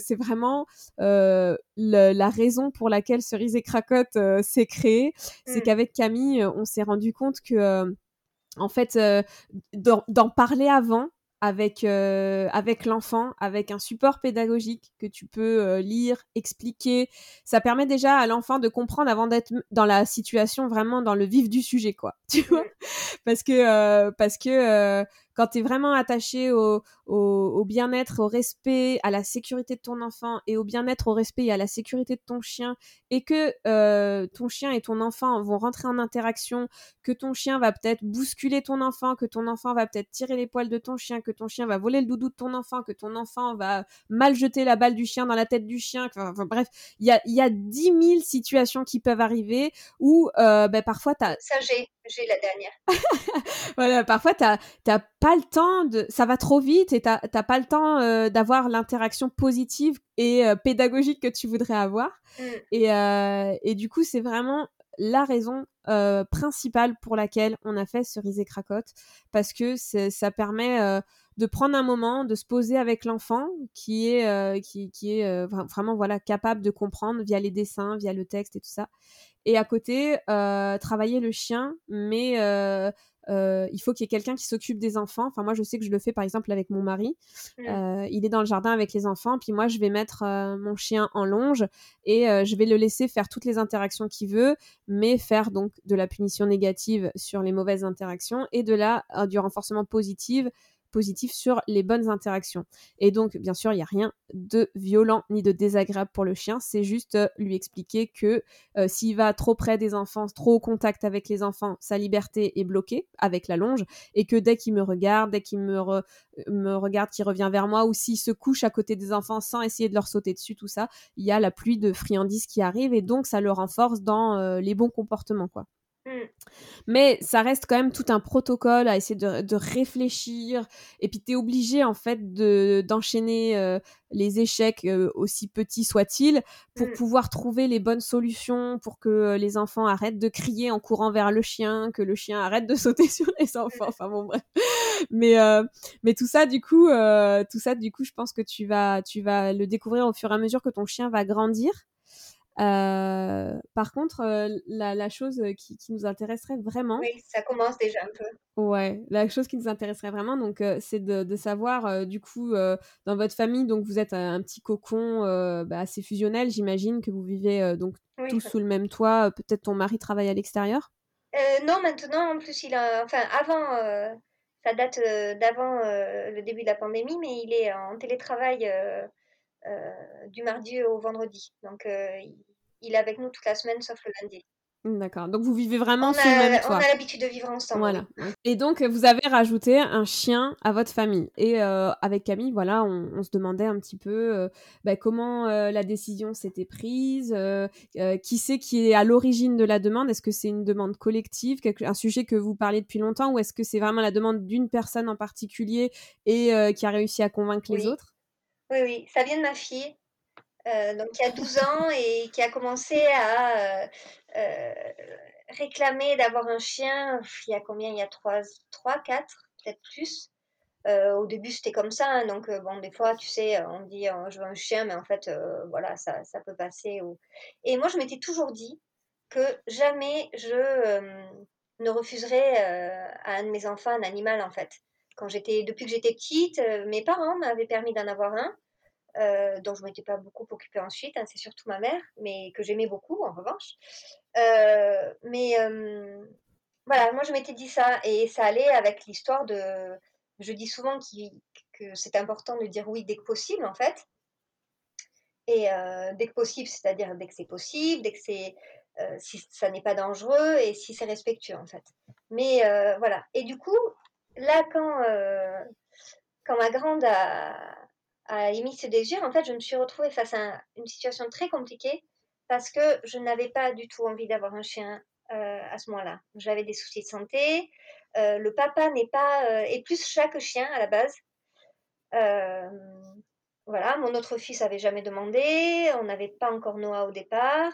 c'est vraiment la raison pour laquelle Cerise et Cracotte s'est créée, c'est mmh. qu'avec Camille, on s'est rendu compte que en fait, d'en parler avant, avec, euh, avec l'enfant, avec un support pédagogique que tu peux euh, lire, expliquer. Ça permet déjà à l'enfant de comprendre avant d'être dans la situation vraiment dans le vif du sujet, quoi. Tu vois? Parce que, euh, parce que quand tu es vraiment attaché au, au, bien-être, au respect, à la sécurité de ton enfant et au bien-être, au respect et à la sécurité de ton chien, et que euh, ton chien et ton enfant vont rentrer en interaction, que ton chien va peut-être bousculer ton enfant, que ton enfant va peut-être tirer les poils de ton chien, que ton chien va voler le doudou de ton enfant, que ton enfant va mal jeter la balle du chien dans la tête du chien, enfin, bref, il y a, y a 10 000 situations qui peuvent arriver où euh, ben, parfois tu as... j'ai la dernière. voilà, parfois, tu n'as pas le temps, de, ça va trop vite et tu n'as pas le temps euh, d'avoir l'interaction positive et euh, pédagogique que tu voudrais avoir. Mm. Et, euh, et, du coup, c'est vraiment la raison principale pour laquelle on a fait Cerise et Cracotte, parce que ça permet de prendre un moment, de se poser avec l'enfant qui est, qui, qui, est vraiment voilà, capable de comprendre via les dessins, via le texte et tout ça. Et à côté, euh, travailler le chien, mais euh, euh, il faut qu'il y ait quelqu'un qui s'occupe des enfants. Enfin, moi, je sais que je le fais par exemple avec mon mari. Mmh. il est dans le jardin avec les enfants, puis moi, je vais mettre mon chien en longe et je vais le laisser faire toutes les interactions qu'il veut, mais faire donc de la punition négative sur les mauvaises interactions et de la du renforcement positif positif sur les bonnes interactions. Et donc, bien sûr, il n'y a rien de violent ni de désagréable pour le chien. C'est juste euh, lui expliquer que euh, s'il va trop près des enfants, trop au contact avec les enfants, sa liberté est bloquée avec la longe. Et que dès qu'il me regarde, dès qu'il me, me regarde, qu'il revient vers moi, ou s'il se couche à côté des enfants sans essayer de leur sauter dessus, tout ça, il y a la pluie de friandises qui arrive. Et donc, ça le renforce dans euh, les bons comportements, quoi. Mm. Mais ça reste quand même tout un protocole à essayer de, réfléchir. Et puis, tu es obligé, en fait, de, d'enchaîner euh, les échecs, euh, aussi petits soient-ils, pour mm. pouvoir trouver les bonnes solutions, pour que euh, les enfants arrêtent de crier en courant vers le chien, que le chien arrête de sauter sur les enfants. Enfin, bon, bref. Mais, mais tout ça, du coup, tout ça, du coup, je pense que tu vas, tu vas le découvrir au fur et à mesure que ton chien va grandir. Euh, par contre, euh, la, chose qui, nous intéresserait vraiment. Oui, ça commence déjà un peu. Ouais, la chose qui nous intéresserait vraiment, donc, euh, c'est de, savoir, du coup, dans votre famille, donc vous êtes un, petit cocon bah, assez fusionnel, j'imagine que vous vivez donc tous sous le même toit. Peut-être ton mari travaille à l'extérieur? Non, maintenant, en plus, il a. Enfin, avant, ça date d'avant le début de la pandémie, mais il est en télétravail. Du mardi au vendredi. Donc, il est avec nous toute la semaine sauf le lundi. D'accord. Donc vous vivez vraiment sous le même toit. On a l'habitude de vivre ensemble. Voilà. Et donc vous avez rajouté un chien à votre famille. Et euh, avec Camille, voilà, on, se demandait un petit peu euh, bah, comment euh, la décision s'était prise, qui c'est qui est à l'origine de la demande? Est-ce que c'est une demande collective, un sujet que vous parlez depuis longtemps, ou est-ce que c'est vraiment la demande d'une personne en particulier et qui a réussi à convaincre les autres? Oui, oui, ça vient de ma fille. donc il y a 12 ans et qui a commencé à réclamer d'avoir un chien, il y a combien? Il y a 3, 3 4, peut-être plus. au début, c'était comme ça, hein, donc bon, des fois, tu sais, on dit: «Je veux un chien», mais en fait, voilà, ça ça peut passer et moi, je m'étais toujours dit que jamais je, ne refuserais, à un de mes enfants un animal, en fait. Quand j'étais depuis que j'étais petite, mes parents m'avaient permis d'en avoir un, euh, dont je m'étais pas beaucoup occupée ensuite, hein, c'est surtout ma mère, mais que j'aimais beaucoup en revanche. Euh, mais voilà, moi je m'étais dit ça et ça allait avec l'histoire de. Je dis souvent que c'est important de dire oui dès que possible en fait. Et euh, dès que possible, c'est-à-dire dès que c'est possible, dès que c'est si ça n'est pas dangereux et si c'est respectueux en fait. Mais voilà. Et du coup, là quand quand ma grande a, a émis ce désir, en fait, je me suis retrouvée face à une situation très compliquée parce que je n'avais pas du tout envie d'avoir un chien euh, à ce moment-là. J'avais des soucis de santé. Euh, le papa n'est pas euh, est plus chat que chien à la base. voilà, mon autre fils avait jamais demandé. On n'avait pas encore Noah au départ.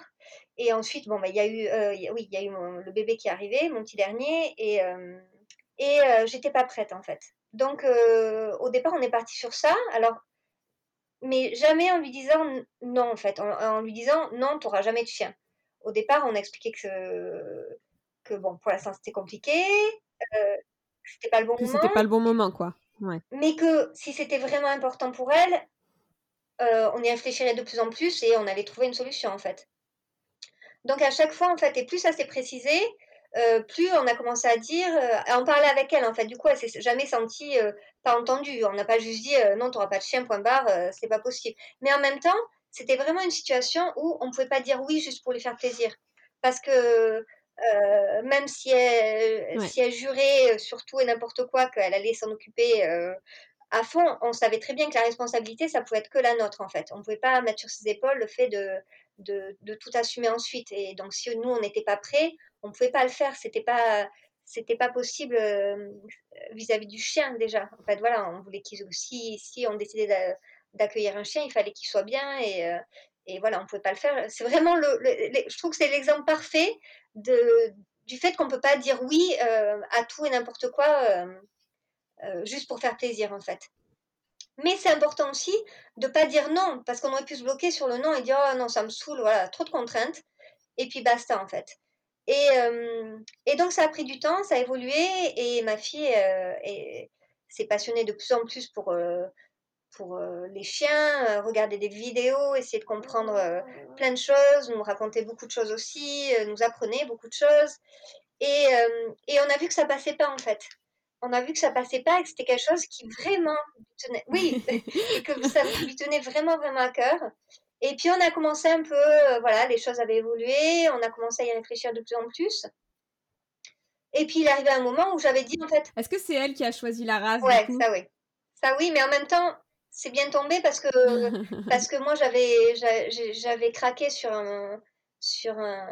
Et ensuite, bon, bah, il y a eu, oui, il y a eu le bébé qui est arrivé, mon petit dernier, et et j'étais pas prête en fait. Donc au départ, on est parti sur ça. Alors mais jamais en lui disant non, en fait, en, lui disant non, tu n'auras jamais de chien. Au départ, on a expliqué que, que bon, pour l'instant, c'était compliqué, euh, c'était pas le bon moment. C'était pas le bon moment, quoi. Mais que si c'était vraiment important pour elle, euh, on y réfléchirait de plus en plus et on allait trouver une solution, en fait. Donc à chaque fois, en fait, et plus ça s'est précisé, euh, plus on a commencé à dire, euh, à en parler avec elle en fait. Du coup, elle s'est jamais sentie euh, pas entendue. On n'a pas juste dit non, tu n'auras pas de chien, point barre, c'est pas possible. Mais en même temps, c'était vraiment une situation où on ne pouvait pas dire oui juste pour lui faire plaisir. Parce que même si elle, si elle jurait sur tout et n'importe quoi qu'elle allait s'en occuper à fond, on savait très bien que la responsabilité, ça pouvait être que la nôtre en fait. On ne pouvait pas mettre sur ses épaules le fait de, de, de tout assumer ensuite. Et donc, si nous, on n'était pas prêts, on pouvait pas le faire. C'était pas c'était pas possible vis-à-vis du chien déjà. En fait, voilà, on voulait qu'ils aussi, si on décidait d'accueillir un chien, il fallait qu'il soit bien et, et voilà, on pouvait pas le faire. C'est vraiment le, je trouve que c'est l'exemple parfait de, du fait qu'on peut pas dire oui à tout et n'importe quoi juste pour faire plaisir en fait. Mais c'est important aussi de pas dire non, parce qu'on aurait pu se bloquer sur le non et dire oh non, ça me saoule, voilà, trop de contraintes, et puis basta en fait. Et, et donc ça a pris du temps, ça a évolué, et ma fille s'est passionnée de plus en plus pour, pour les chiens, regarder des vidéos, essayer de comprendre plein de choses, nous raconter beaucoup de choses aussi, nous apprenait beaucoup de choses. Et, et on a vu que ça passait pas en fait on a vu que ça passait pas et que c'était quelque chose qui vraiment tenait, oui, que ça lui tenait vraiment, vraiment à cœur. Et puis on a commencé un peu, euh, voilà, les choses avaient évolué, on a commencé à y réfléchir de plus en plus. Et puis il est arrivé un moment où j'avais dit en fait. Est-ce que c'est elle qui a choisi la race Ouais, ça oui. Ça oui, mais en même temps, c'est bien tombé parce que, parce que moi j'avais, j'avais craqué sur un, sur un,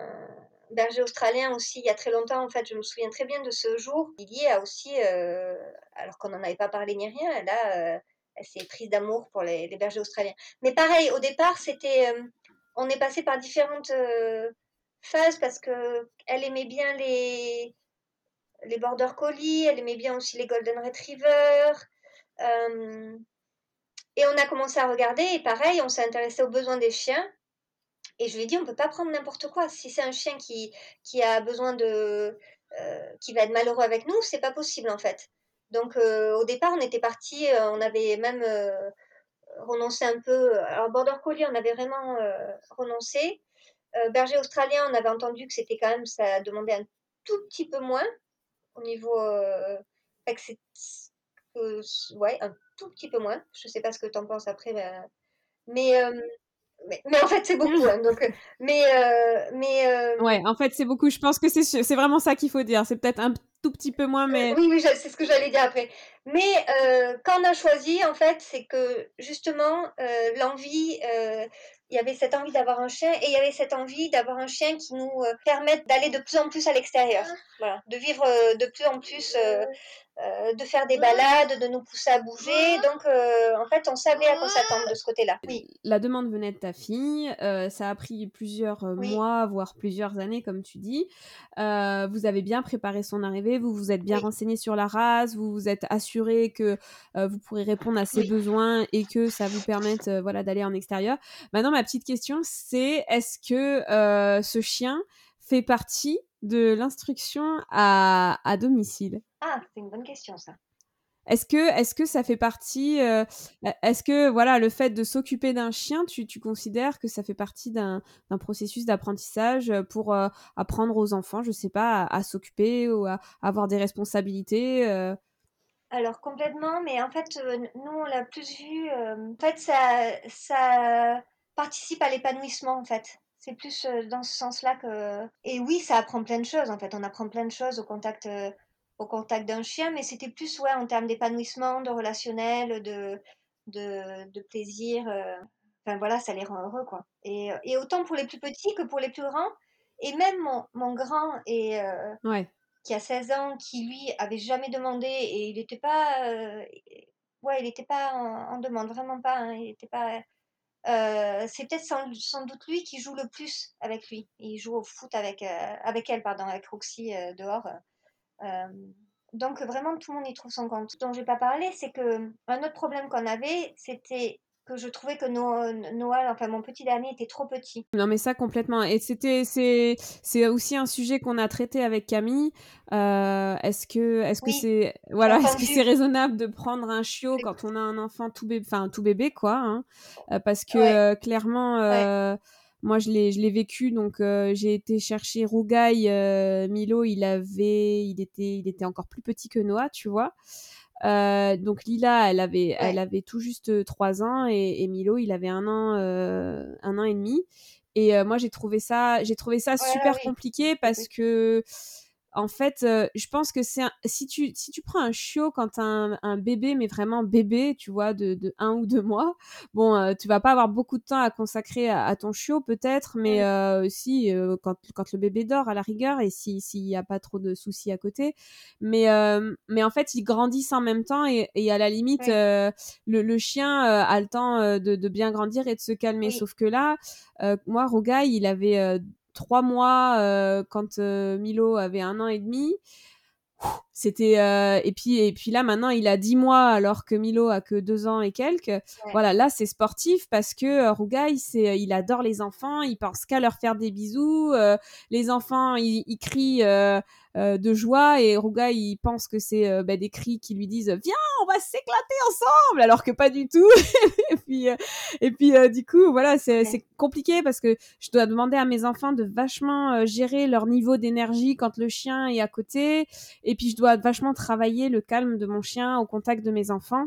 berger australien aussi il y a très longtemps. En fait, je me souviens très bien de ce jour. Lily a aussi, euh, alors qu'on n'en avait pas parlé ni rien, elle, a, euh, s'est prise d'amour pour les, bergers australiens. Mais pareil, au départ, c'était, euh, on est passé par différentes phases parce que elle aimait bien les les border collie, elle aimait bien aussi les golden retriever. et on a commencé à regarder et pareil, on s'est intéressé aux besoins des chiens. Et je lui ai dit, on peut pas prendre n'importe quoi. Si c'est un chien qui, qui a besoin de. Euh, qui va être malheureux avec nous, c'est pas possible en fait. Donc euh, au départ, on était parti, euh, on avait même renoncé un peu. Alors Border Collie, on avait vraiment renoncé. berger australien, on avait entendu que c'était quand même, ça demandait un tout petit peu moins au niveau. ouais, un tout petit peu moins. Je sais pas ce que tu en penses après, mais mais, en fait, c'est beaucoup. Hein, donc, mais, euh, mais euh, ouais, en fait, c'est beaucoup. Je pense que c'est c'est vraiment ça qu'il faut dire. C'est peut-être un tout petit peu moins, mais oui, oui, c'est ce que j'allais dire après. Mais quand on a choisi, en fait, c'est que justement, l'envie, il y avait cette envie d'avoir un chien et il y avait cette envie d'avoir un chien qui nous permette d'aller de plus en plus à l'extérieur, voilà, de vivre de plus en plus euh, de faire des balades, de nous pousser à bouger. Donc, euh, en fait, on savait à quoi s'attendre de ce côté-là. Oui. La demande venait de ta fille. Euh, ça a pris plusieurs mois, voire plusieurs années, comme tu dis. vous avez bien préparé son arrivée. Vous vous êtes bien renseigné sur la race. Vous vous êtes assuré que vous pourrez répondre à ses besoins et que ça vous permette voilà, d'aller en extérieur. Maintenant, ma petite question, c'est est-ce que ce chien fait partie de l'instruction à, à domicile? Ah, c'est une bonne question ça. Est-ce que, est que ça fait partie, euh, est-ce que voilà le fait de s'occuper d'un chien, tu, tu, considères que ça fait partie d'un processus d'apprentissage pour euh, apprendre aux enfants, je sais pas, à, s'occuper ou à, avoir des responsabilités euh? Alors complètement, mais en fait nous on l'a plus vu, en fait ça, ça participe à l'épanouissement en fait. C'est plus dans ce sens-là que. Et oui, ça apprend plein de choses. En fait, on apprend plein de choses au contact, au contact d'un chien, mais c'était plus ouais, en termes d'épanouissement, de relationnel, de, de, de plaisir. Enfin voilà, ça les rend heureux, quoi. Et, et, autant pour les plus petits que pour les plus grands. Et même mon, mon grand, et, qui a 16 ans, qui lui avait jamais demandé, et il n'était pas. ouais, il n'était pas en, demande, vraiment pas. Hein. il n'était pas euh, c'est peut-être sans, doute lui qui joue le plus avec lui. Il joue au foot avec, euh, avec elle, pardon, avec Roxy euh, dehors. Donc vraiment, tout le monde y trouve son compte. Ce dont je n'ai pas parlé, c'est que un autre problème qu'on avait, c'était que je trouvais que Noël, enfin mon petit dernier, était trop petit. Non, mais ça complètement. Et c'était, c'est, c'est aussi un sujet qu'on a traité avec Camille. Euh, est-ce que, est-ce que c'est, voilà, est-ce que c'est raisonnable de prendre un chiot quand on a un enfant tout bébé, enfin tout bébé quoi, hein? Euh, parce que euh, clairement. Moi, je l'ai, je l'ai vécu, donc j'ai été chercher Rougaille. Milo, il avait, il était, il était encore plus petit que Noah, tu vois. Euh, donc Lila, elle avait, elle avait tout juste 3 ans et, Milo, il avait un an, euh, un an et demi. Et moi, j'ai trouvé ça, j'ai trouvé ça super compliqué parce que en fait, euh, je pense que c'est si tu si tu prends un chiot quand un, un bébé, mais vraiment bébé, tu vois, de, de un ou deux mois, bon, euh, tu vas pas avoir beaucoup de temps à consacrer à, ton chiot peut-être, mais euh, si quand quand le bébé dort à la rigueur et si s'il y a pas trop de soucis à côté, mais mais en fait ils grandissent en même temps et, et à la limite le, le, chien a le temps de, de, bien grandir et de se calmer. Sauf que là, moi Rogaï, il avait trois mois euh, quand euh, Milo avait un an et demi. C'était euh, et puis et puis là maintenant il a dix mois alors que Milo a que deux ans et quelques. Voilà là c'est sportif parce que Rougaï c'est il adore les enfants, il pense qu'à leur faire des bisous. les enfants ils, ils crient euh, de joie et Ruga il pense que c'est euh, bah, des cris qui lui disent viens on va s'éclater ensemble! Alors que pas du tout. Et puis euh, et puis du coup voilà c'est c'est compliqué parce que je dois demander à mes enfants de vachement gérer leur niveau d'énergie quand le chien est à côté. Et puis je dois vachement travailler le calme de mon chien au contact de mes enfants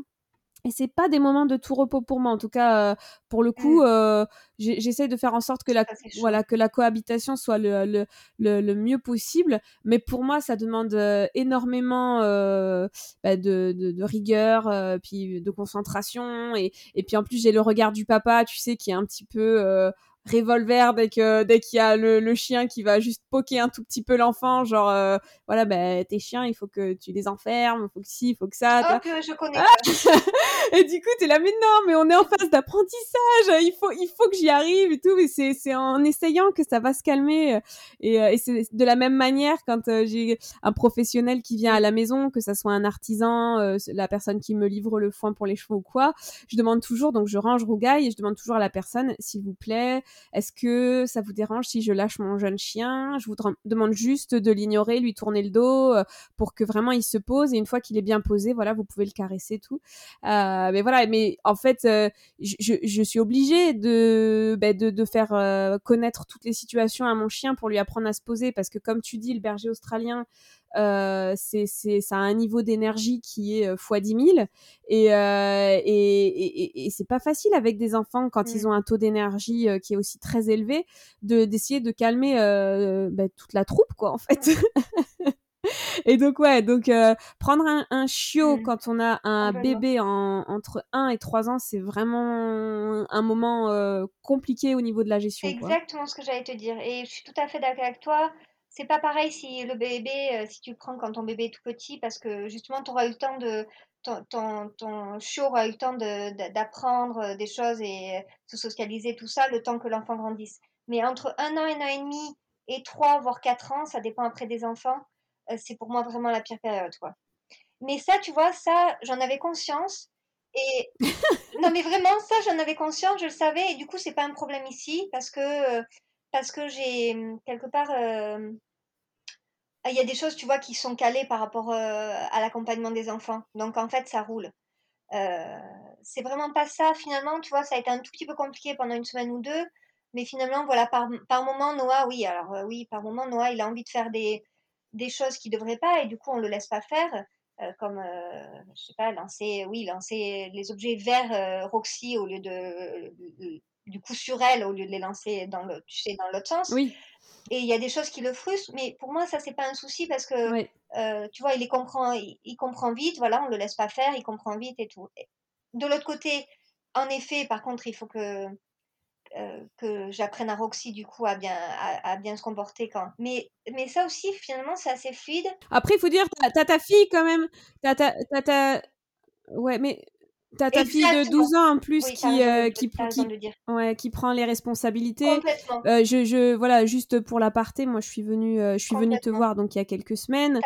et c'est pas des moments de tout repos pour moi. En tout cas, euh, pour le coup, mmh. euh, j'essaie de faire en sorte que la, voilà, que la cohabitation soit le, le, le, mieux possible. Mais pour moi, ça demande euh, énormément bah, de, de, de, rigueur, puis de concentration. Et, et puis en plus, j'ai le regard du papa, tu sais, qui est un petit peu revolver dès que dès qu'il y a le, le, chien qui va juste poquer un tout petit peu l'enfant genre euh, voilà ben tes chiens il faut que tu les enfermes il faut que il faut que ça oh, je connais et du coup t'es là mais non mais on est en phase d'apprentissage il faut il faut que j'y arrive et tout mais c'est c'est en essayant que ça va se calmer et, euh, et c'est de la même manière quand euh, j'ai un professionnel qui vient à la maison que ça soit un artisan la personne qui me livre le foin pour les chevaux ou quoi je demande toujours donc je range rougaille et je demande toujours à la personne s'il vous plaît est-ce que ça vous dérange si je lâche mon jeune chien? Je vous demande juste de l'ignorer, lui tourner le dos euh, pour que vraiment il se pose. Et une fois qu'il est bien posé, voilà, vous pouvez le caresser tout. Euh, mais voilà, mais en fait, euh, je, suis obligée de, ben, de, faire connaître toutes les situations à mon chien pour lui apprendre à se poser parce que comme tu dis, le berger australien, euh, c'est, c'est, ça a un niveau d'énergie qui est x 10 000 et, euh, et, et, et, c'est pas facile avec des enfants quand ils mm. ont un taux d'énergie euh, qui est aussi très élevé de d'essayer de calmer bah, toute la troupe quoi en fait. et donc ouais, donc prendre un, chiot Mmh. quand on a un bébé entre 1 et 3 ans, c'est vraiment un moment compliqué au niveau de la gestion. C'est exactement ce que j'allais te dire. Et je suis tout à fait d'accord avec toi. C'est pas pareil si le bébé, si tu le prends quand ton bébé est tout petit, parce que justement, tu auras eu le temps de. Ton, ton, ton chiot aura eu le temps d'apprendre des choses et se socialiser, tout ça, le temps que l'enfant grandisse. Mais entre un an, un an et demi et trois, voire quatre ans, ça dépend après des enfants, c'est pour moi vraiment la pire période, quoi. Mais ça, tu vois, ça, j'en avais conscience. Et non, mais vraiment, ça, j'en avais conscience, je le savais, et du coup, c'est pas un problème ici parce que parce que j'ai quelque part, il y a des choses, tu vois, qui sont calées par rapport à l'accompagnement des enfants. Donc en fait, ça roule. c'est vraiment pas ça finalement, tu vois, ça a été un tout petit peu compliqué pendant une semaine ou deux, mais finalement, voilà, par, par moment, Noah, oui, alors oui, par moment, Noah, il a envie de faire des, des choses qu'il devrait pas, et du coup, on le laisse pas faire. Euh, comme, euh, je sais pas, lancer, oui, lancer les objets vers euh, Roxy au lieu de, du coup sur elle, au lieu de les lancer dans le, tu sais, dans l'autre sens. Oui. Et il y a des choses qui le frustrent, mais pour moi, ça, c'est pas un souci parce que, tu vois, il les comprend, il, comprend vite, voilà, on le laisse pas faire, il comprend vite et tout. De l'autre côté, en effet, par contre, il faut que, euh, que j'apprenne à Roxy du coup à bien, à, bien se comporter quand. Mais, mais ça aussi, finalement, c'est assez fluide. Après, il faut dire, t'as as ta fille quand même. T'as ta, ta... Ouais, mais T'as ta fille de 12 ans en plus qui, euh, qui, qui, ouais, qui prend les responsabilités. Euh, je, je, voilà, juste pour l'aparté, moi je suis venue, euh, je suis venue te voir donc il y a quelques semaines.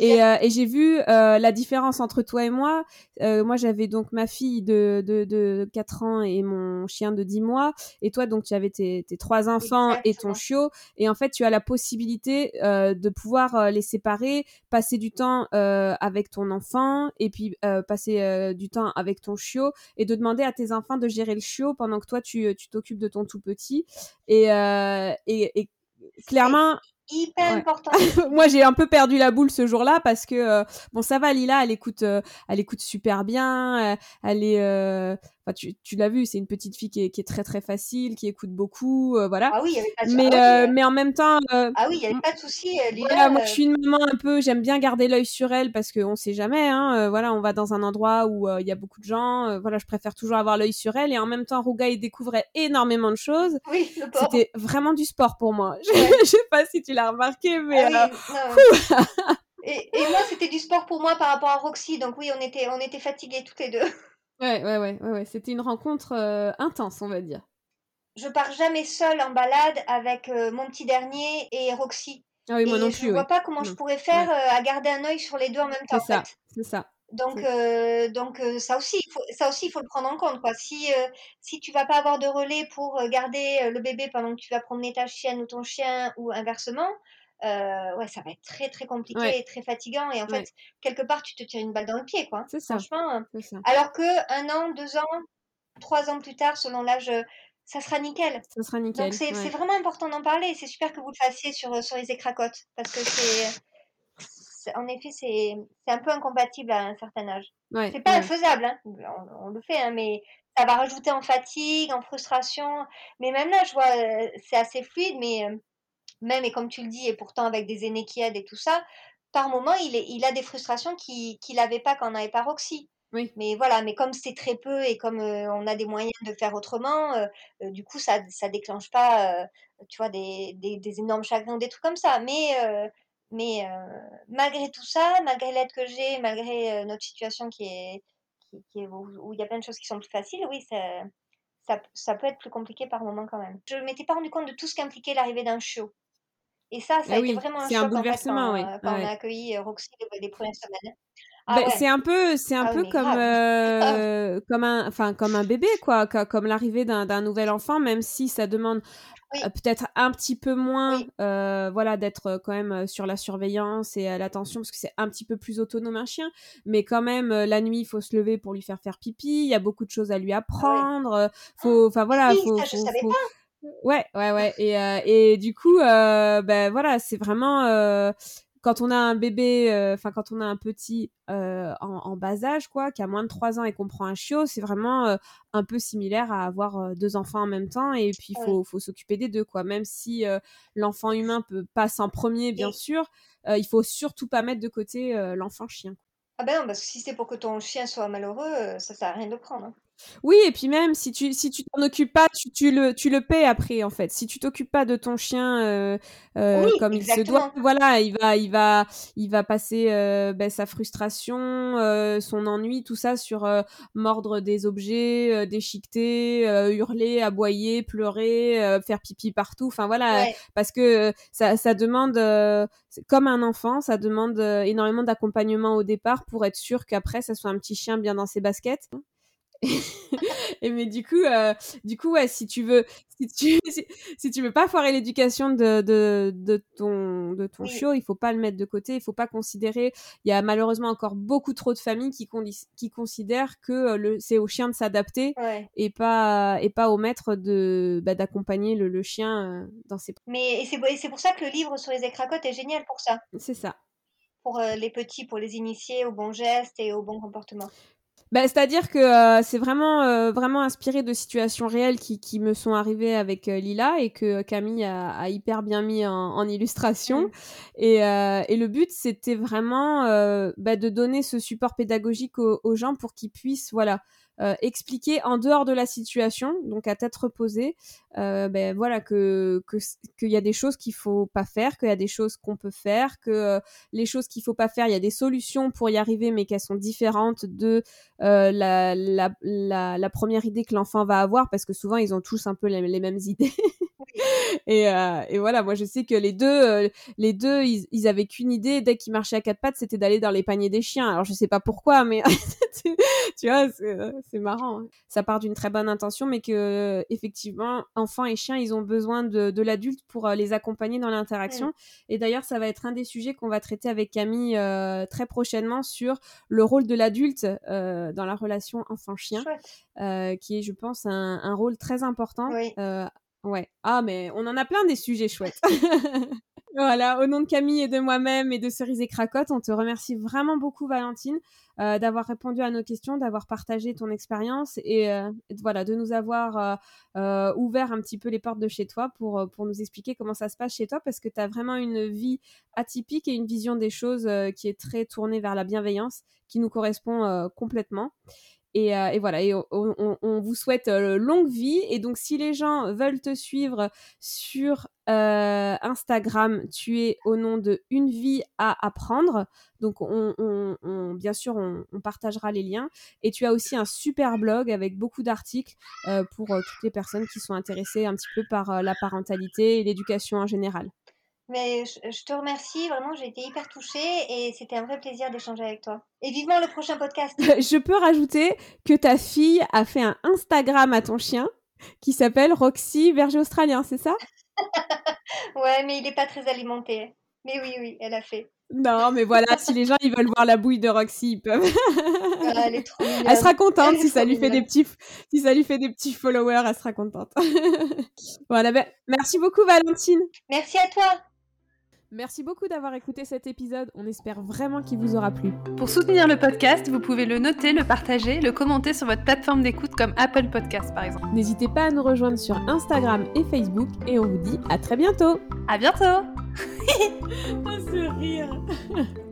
et, euh, et j'ai vu la différence entre toi et moi. moi j'avais donc ma fille de, de, de 4 ans et mon chien de 10 mois. Et toi donc tu avais tes, tes trois enfants et ton chiot. Et en fait tu as la possibilité de pouvoir les séparer, passer du temps avec ton enfant et puis passer du temps avec ton chiot et de demander à tes enfants de gérer le chiot pendant que toi tu t'occupes de ton tout petit et, euh, et, et clairement hyper important. Moi, j'ai un peu perdu la boule ce jour-là parce que euh, bon, ça va, Lila, elle écoute, euh, elle écoute super bien. Euh, elle est, enfin, tu, tu l'as vu, c'est une petite fille qui est, qui est, très très facile, qui écoute beaucoup, voilà. Ah oui, il y avait pas de mais ah mais en même temps. ah oui, il y avait pas de souci. Moi, je suis une maman un peu, j'aime bien garder l'œil sur elle parce qu'on sait jamais. Hein, voilà, on va dans un endroit où il y a beaucoup de gens. voilà, je préfère toujours avoir l'œil sur elle et en même temps, Rouga, il découvrait énormément de choses. Oui, C'était vraiment du sport pour moi. je sais pas si tu l'as remarqué, mais. Ah et, et, moi, c'était du sport pour moi par rapport à Roxy, donc oui, on était, on était fatigués toutes les deux. Ouais, ouais, ouais, ouais, c'était une rencontre euh, intense, on va dire. Je pars jamais seule en balade avec euh, mon petit dernier et Roxy. Ah oui, moi et non je plus. Je vois pas comment je pourrais faire euh, à garder un œil sur les deux en même temps. C'est ça, c'est ça. Donc, donc ça aussi, il faut, ça aussi, il faut le prendre en compte. Quoi. Si, si tu vas pas avoir de relais pour garder le bébé pendant que tu vas promener ta chienne ou ton chien ou inversement, euh, ouais, ça va être très très compliqué et très fatigant. Et en fait, quelque part, tu te tires une balle dans le pied, quoi. C'est ça. Franchement. Ça. Alors que un an, deux ans, trois ans plus tard, selon l'âge, ça sera nickel. Ça sera nickel. Donc c'est vraiment important d'en parler. C'est super que vous le fassiez sur, sur les écracottes parce que c'est en effet, c'est un peu incompatible à un certain âge. Ouais, c'est pas infaisable, hein. on, on, le fait, hein, mais ça va rajouter en fatigue, en frustration. Mais même là, je vois, c'est assez fluide, mais même, et comme tu le dis, et pourtant avec des aînés qui aident et tout ça, par moment, il, est, il a des frustrations qu'il n'avait pas quand on n'avait pas Roxy. Oui. Mais voilà, mais comme c'est très peu et comme on a des moyens de faire autrement, du coup, ça ne déclenche pas, tu vois, des, des, des, énormes chagrins, des trucs comme ça. Mais, mais malgré tout ça, malgré l'aide que j'ai, malgré notre situation qui est, qui, qui est où il y a plein de choses qui sont plus faciles, oui, ça, ça, ça peut être plus compliqué par moment quand même. Je ne m'étais pas rendu compte de tout ce qu'impliquait l'arrivée d'un chiot. Et ça, ça a oui, été vraiment un choc un bouleversement, en fait, quand, oui. quand ouais. on a accueilli Roxy les, premières semaines. Ah ouais. C'est un peu, c'est un ah peu oui, comme, euh, comme un, enfin comme un bébé quoi, comme l'arrivée d'un nouvel enfant, même si ça demande oui. euh, peut-être un petit peu moins, oui. euh, voilà, d'être quand même sur la surveillance et l'attention parce que c'est un petit peu plus autonome un chien, mais quand même la nuit il faut se lever pour lui faire faire pipi, il y a beaucoup de choses à lui apprendre, ah ouais. faut, enfin voilà, faut, ça, je faut, savais faut... pas. Ouais, ouais, ouais. Et, euh, et du coup, euh, ben voilà, c'est vraiment quand on a un bébé, enfin quand on a un petit en, bas âge, quoi, qui a moins de 3 ans et qu'on prend un chiot, c'est vraiment un peu similaire à avoir deux enfants en même temps. Et puis, il faut, faut s'occuper des deux, quoi. Même si l'enfant humain peut passer en premier, bien sûr, il faut surtout pas mettre de côté l'enfant chien. Ah ben non, parce que si c'est pour que ton chien soit malheureux, ça sert à rien de prendre. Oui, et puis même si tu si tu t'en occupes pas, tu, tu, le tu le paies après en fait. Si tu t'occupes pas de ton chien euh, euh, comme il se doit, voilà, il va il va il va passer euh, ben, sa frustration, son ennui, tout ça sur mordre des objets, déchiqueter, hurler, aboyer, pleurer, faire pipi partout. Enfin voilà, parce que ça ça demande comme un enfant, ça demande énormément d'accompagnement au départ pour être sûr qu'après ça soit un petit chien bien dans ses baskets. Et mais du coup, euh, du coup, ouais, si tu veux, si tu, si, tu veux pas foirer l'éducation de, de, de, ton, de ton chiot, il faut pas le mettre de côté, il faut pas considérer. Il y a malheureusement encore beaucoup trop de familles qui, qui considèrent que euh, le, c'est au chien de s'adapter et pas et pas au maître de bah, d'accompagner le, le, chien euh, dans ses. Mais c'est c'est pour ça que le livre sur les écracottes est génial pour ça. C'est ça. Pour les petits, pour les initier aux bons gestes et au bon comportement. Bah, c'est-à-dire que euh, c'est vraiment, euh, vraiment inspiré de situations réelles qui, qui me sont arrivées avec euh, Lila et que Camille a, a, hyper bien mis en, en illustration. Et, et, le but, c'était vraiment bah, de donner ce support pédagogique aux, aux gens pour qu'ils puissent voilà, euh, expliquer en dehors de la situation, donc à tête reposée, euh, ben voilà que qu'il y a des choses qu'il faut pas faire, qu'il y a des choses qu'on peut faire, que euh, les choses qu'il faut pas faire, il y a des solutions pour y arriver, mais qu'elles sont différentes de la, la, la, la, première idée que l'enfant va avoir, parce que souvent ils ont tous un peu les, les mêmes idées. et, euh, et, voilà, moi je sais que les deux, euh, les deux, ils, ils avaient qu'une idée dès qu'ils marchaient à quatre pattes, c'était d'aller dans les paniers des chiens. Alors je sais pas pourquoi, mais tu vois, euh, c'est marrant. Hein. Ça part d'une très bonne intention, mais que effectivement, enfants et chiens, ils ont besoin de, de l'adulte pour les accompagner dans l'interaction. Et d'ailleurs, ça va être un des sujets qu'on va traiter avec Camille très prochainement sur le rôle de l'adulte dans la relation enfant-chien, qui est, je pense, un, un rôle très important. Oui. Ouais. Ah, mais on en a plein des sujets chouettes. voilà, au nom de Camille et de moi-même et de Cerise et Cracotte, on te remercie vraiment beaucoup, Valentine, euh, d'avoir répondu à nos questions, d'avoir partagé ton expérience et, euh, voilà, de nous avoir euh, ouvert un petit peu les portes de chez toi pour, pour nous expliquer comment ça se passe chez toi parce que tu as vraiment une vie atypique et une vision des choses qui est très tournée vers la bienveillance qui nous correspond complètement. Euh, et, voilà, et on, vous souhaite euh, longue vie. Et donc, si les gens veulent te suivre sur euh, Instagram, tu es au nom de Une vie à apprendre. Donc, on, bien sûr, on, partagera les liens. Et tu as aussi un super blog avec beaucoup d'articles pour toutes les personnes qui sont intéressées un petit peu par la parentalité et l'éducation en général. Mais je, te remercie, vraiment, j'ai été hyper touchée et c'était un vrai plaisir d'échanger avec toi. Et vivement le prochain podcast. je peux rajouter que ta fille a fait un Instagram à ton chien qui s'appelle Roxy Berger Australien, c'est ça? Ouais, mais il n'est pas très alimenté. Mais oui, oui, elle a fait. Non, mais voilà, si les gens ils veulent voir la bouille de Roxy, ils peuvent. Ah, elle est trop Elle sera contente si ça lui fait des petits si ça lui fait des petits followers, elle sera contente. voilà, ben, merci beaucoup Valentine. Merci à toi. Merci beaucoup d'avoir écouté cet épisode, on espère vraiment qu'il vous aura plu. Pour soutenir le podcast, vous pouvez le noter, le partager, le commenter sur votre plateforme d'écoute comme Apple Podcast par exemple. N'hésitez pas à nous rejoindre sur Instagram et Facebook et on vous dit à très bientôt. À bientôt. oh, ce rire.